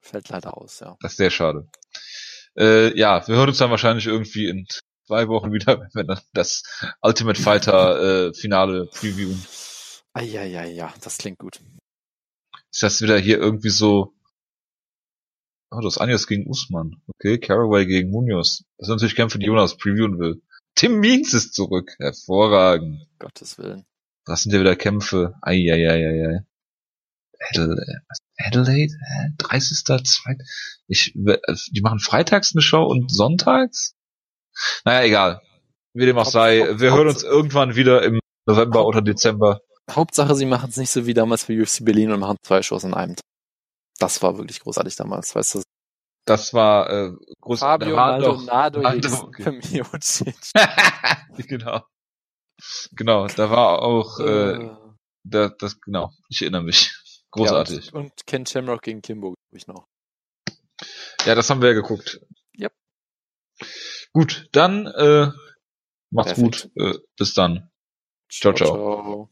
Fällt leider aus, ja. Das ist sehr schade. Äh, ja, wir hören uns dann wahrscheinlich irgendwie in zwei Wochen wieder, wenn wir dann das Ultimate Fighter äh, Finale previewen. Eieiei, ja, das klingt gut. Ist das wieder hier irgendwie so Oh, das Anjas gegen Usman. Okay, Caraway gegen Munoz. Das sind natürlich Kämpfe, die Jonas previewen will. Tim Means ist zurück. Hervorragend. Gottes Willen. Das sind ja wieder Kämpfe. Eieieiei. Adelaide, was? Adelaide? Hä? 30. Zweit? Ich, die machen freitags eine Show und sonntags? Naja, egal. Wie dem auch sei. Wir hören uns irgendwann wieder im November oder Dezember. Hauptsache, sie machen es nicht so wie damals für UFC Berlin und machen zwei Shows an einem Tag. Das war wirklich großartig damals, weißt du. Das war äh, groß. Fabio Maldonado gegen Miocic. genau. Genau, da war auch äh, Äh, da, das genau. Ich erinnere mich. Großartig. Ja, und, und Ken Shamrock gegen Kimbo, glaube ich noch. Ja, das haben wir ja geguckt. Yep. Gut, dann äh, macht's Perfekt. gut. Äh, bis dann. Ciao, ciao. ciao.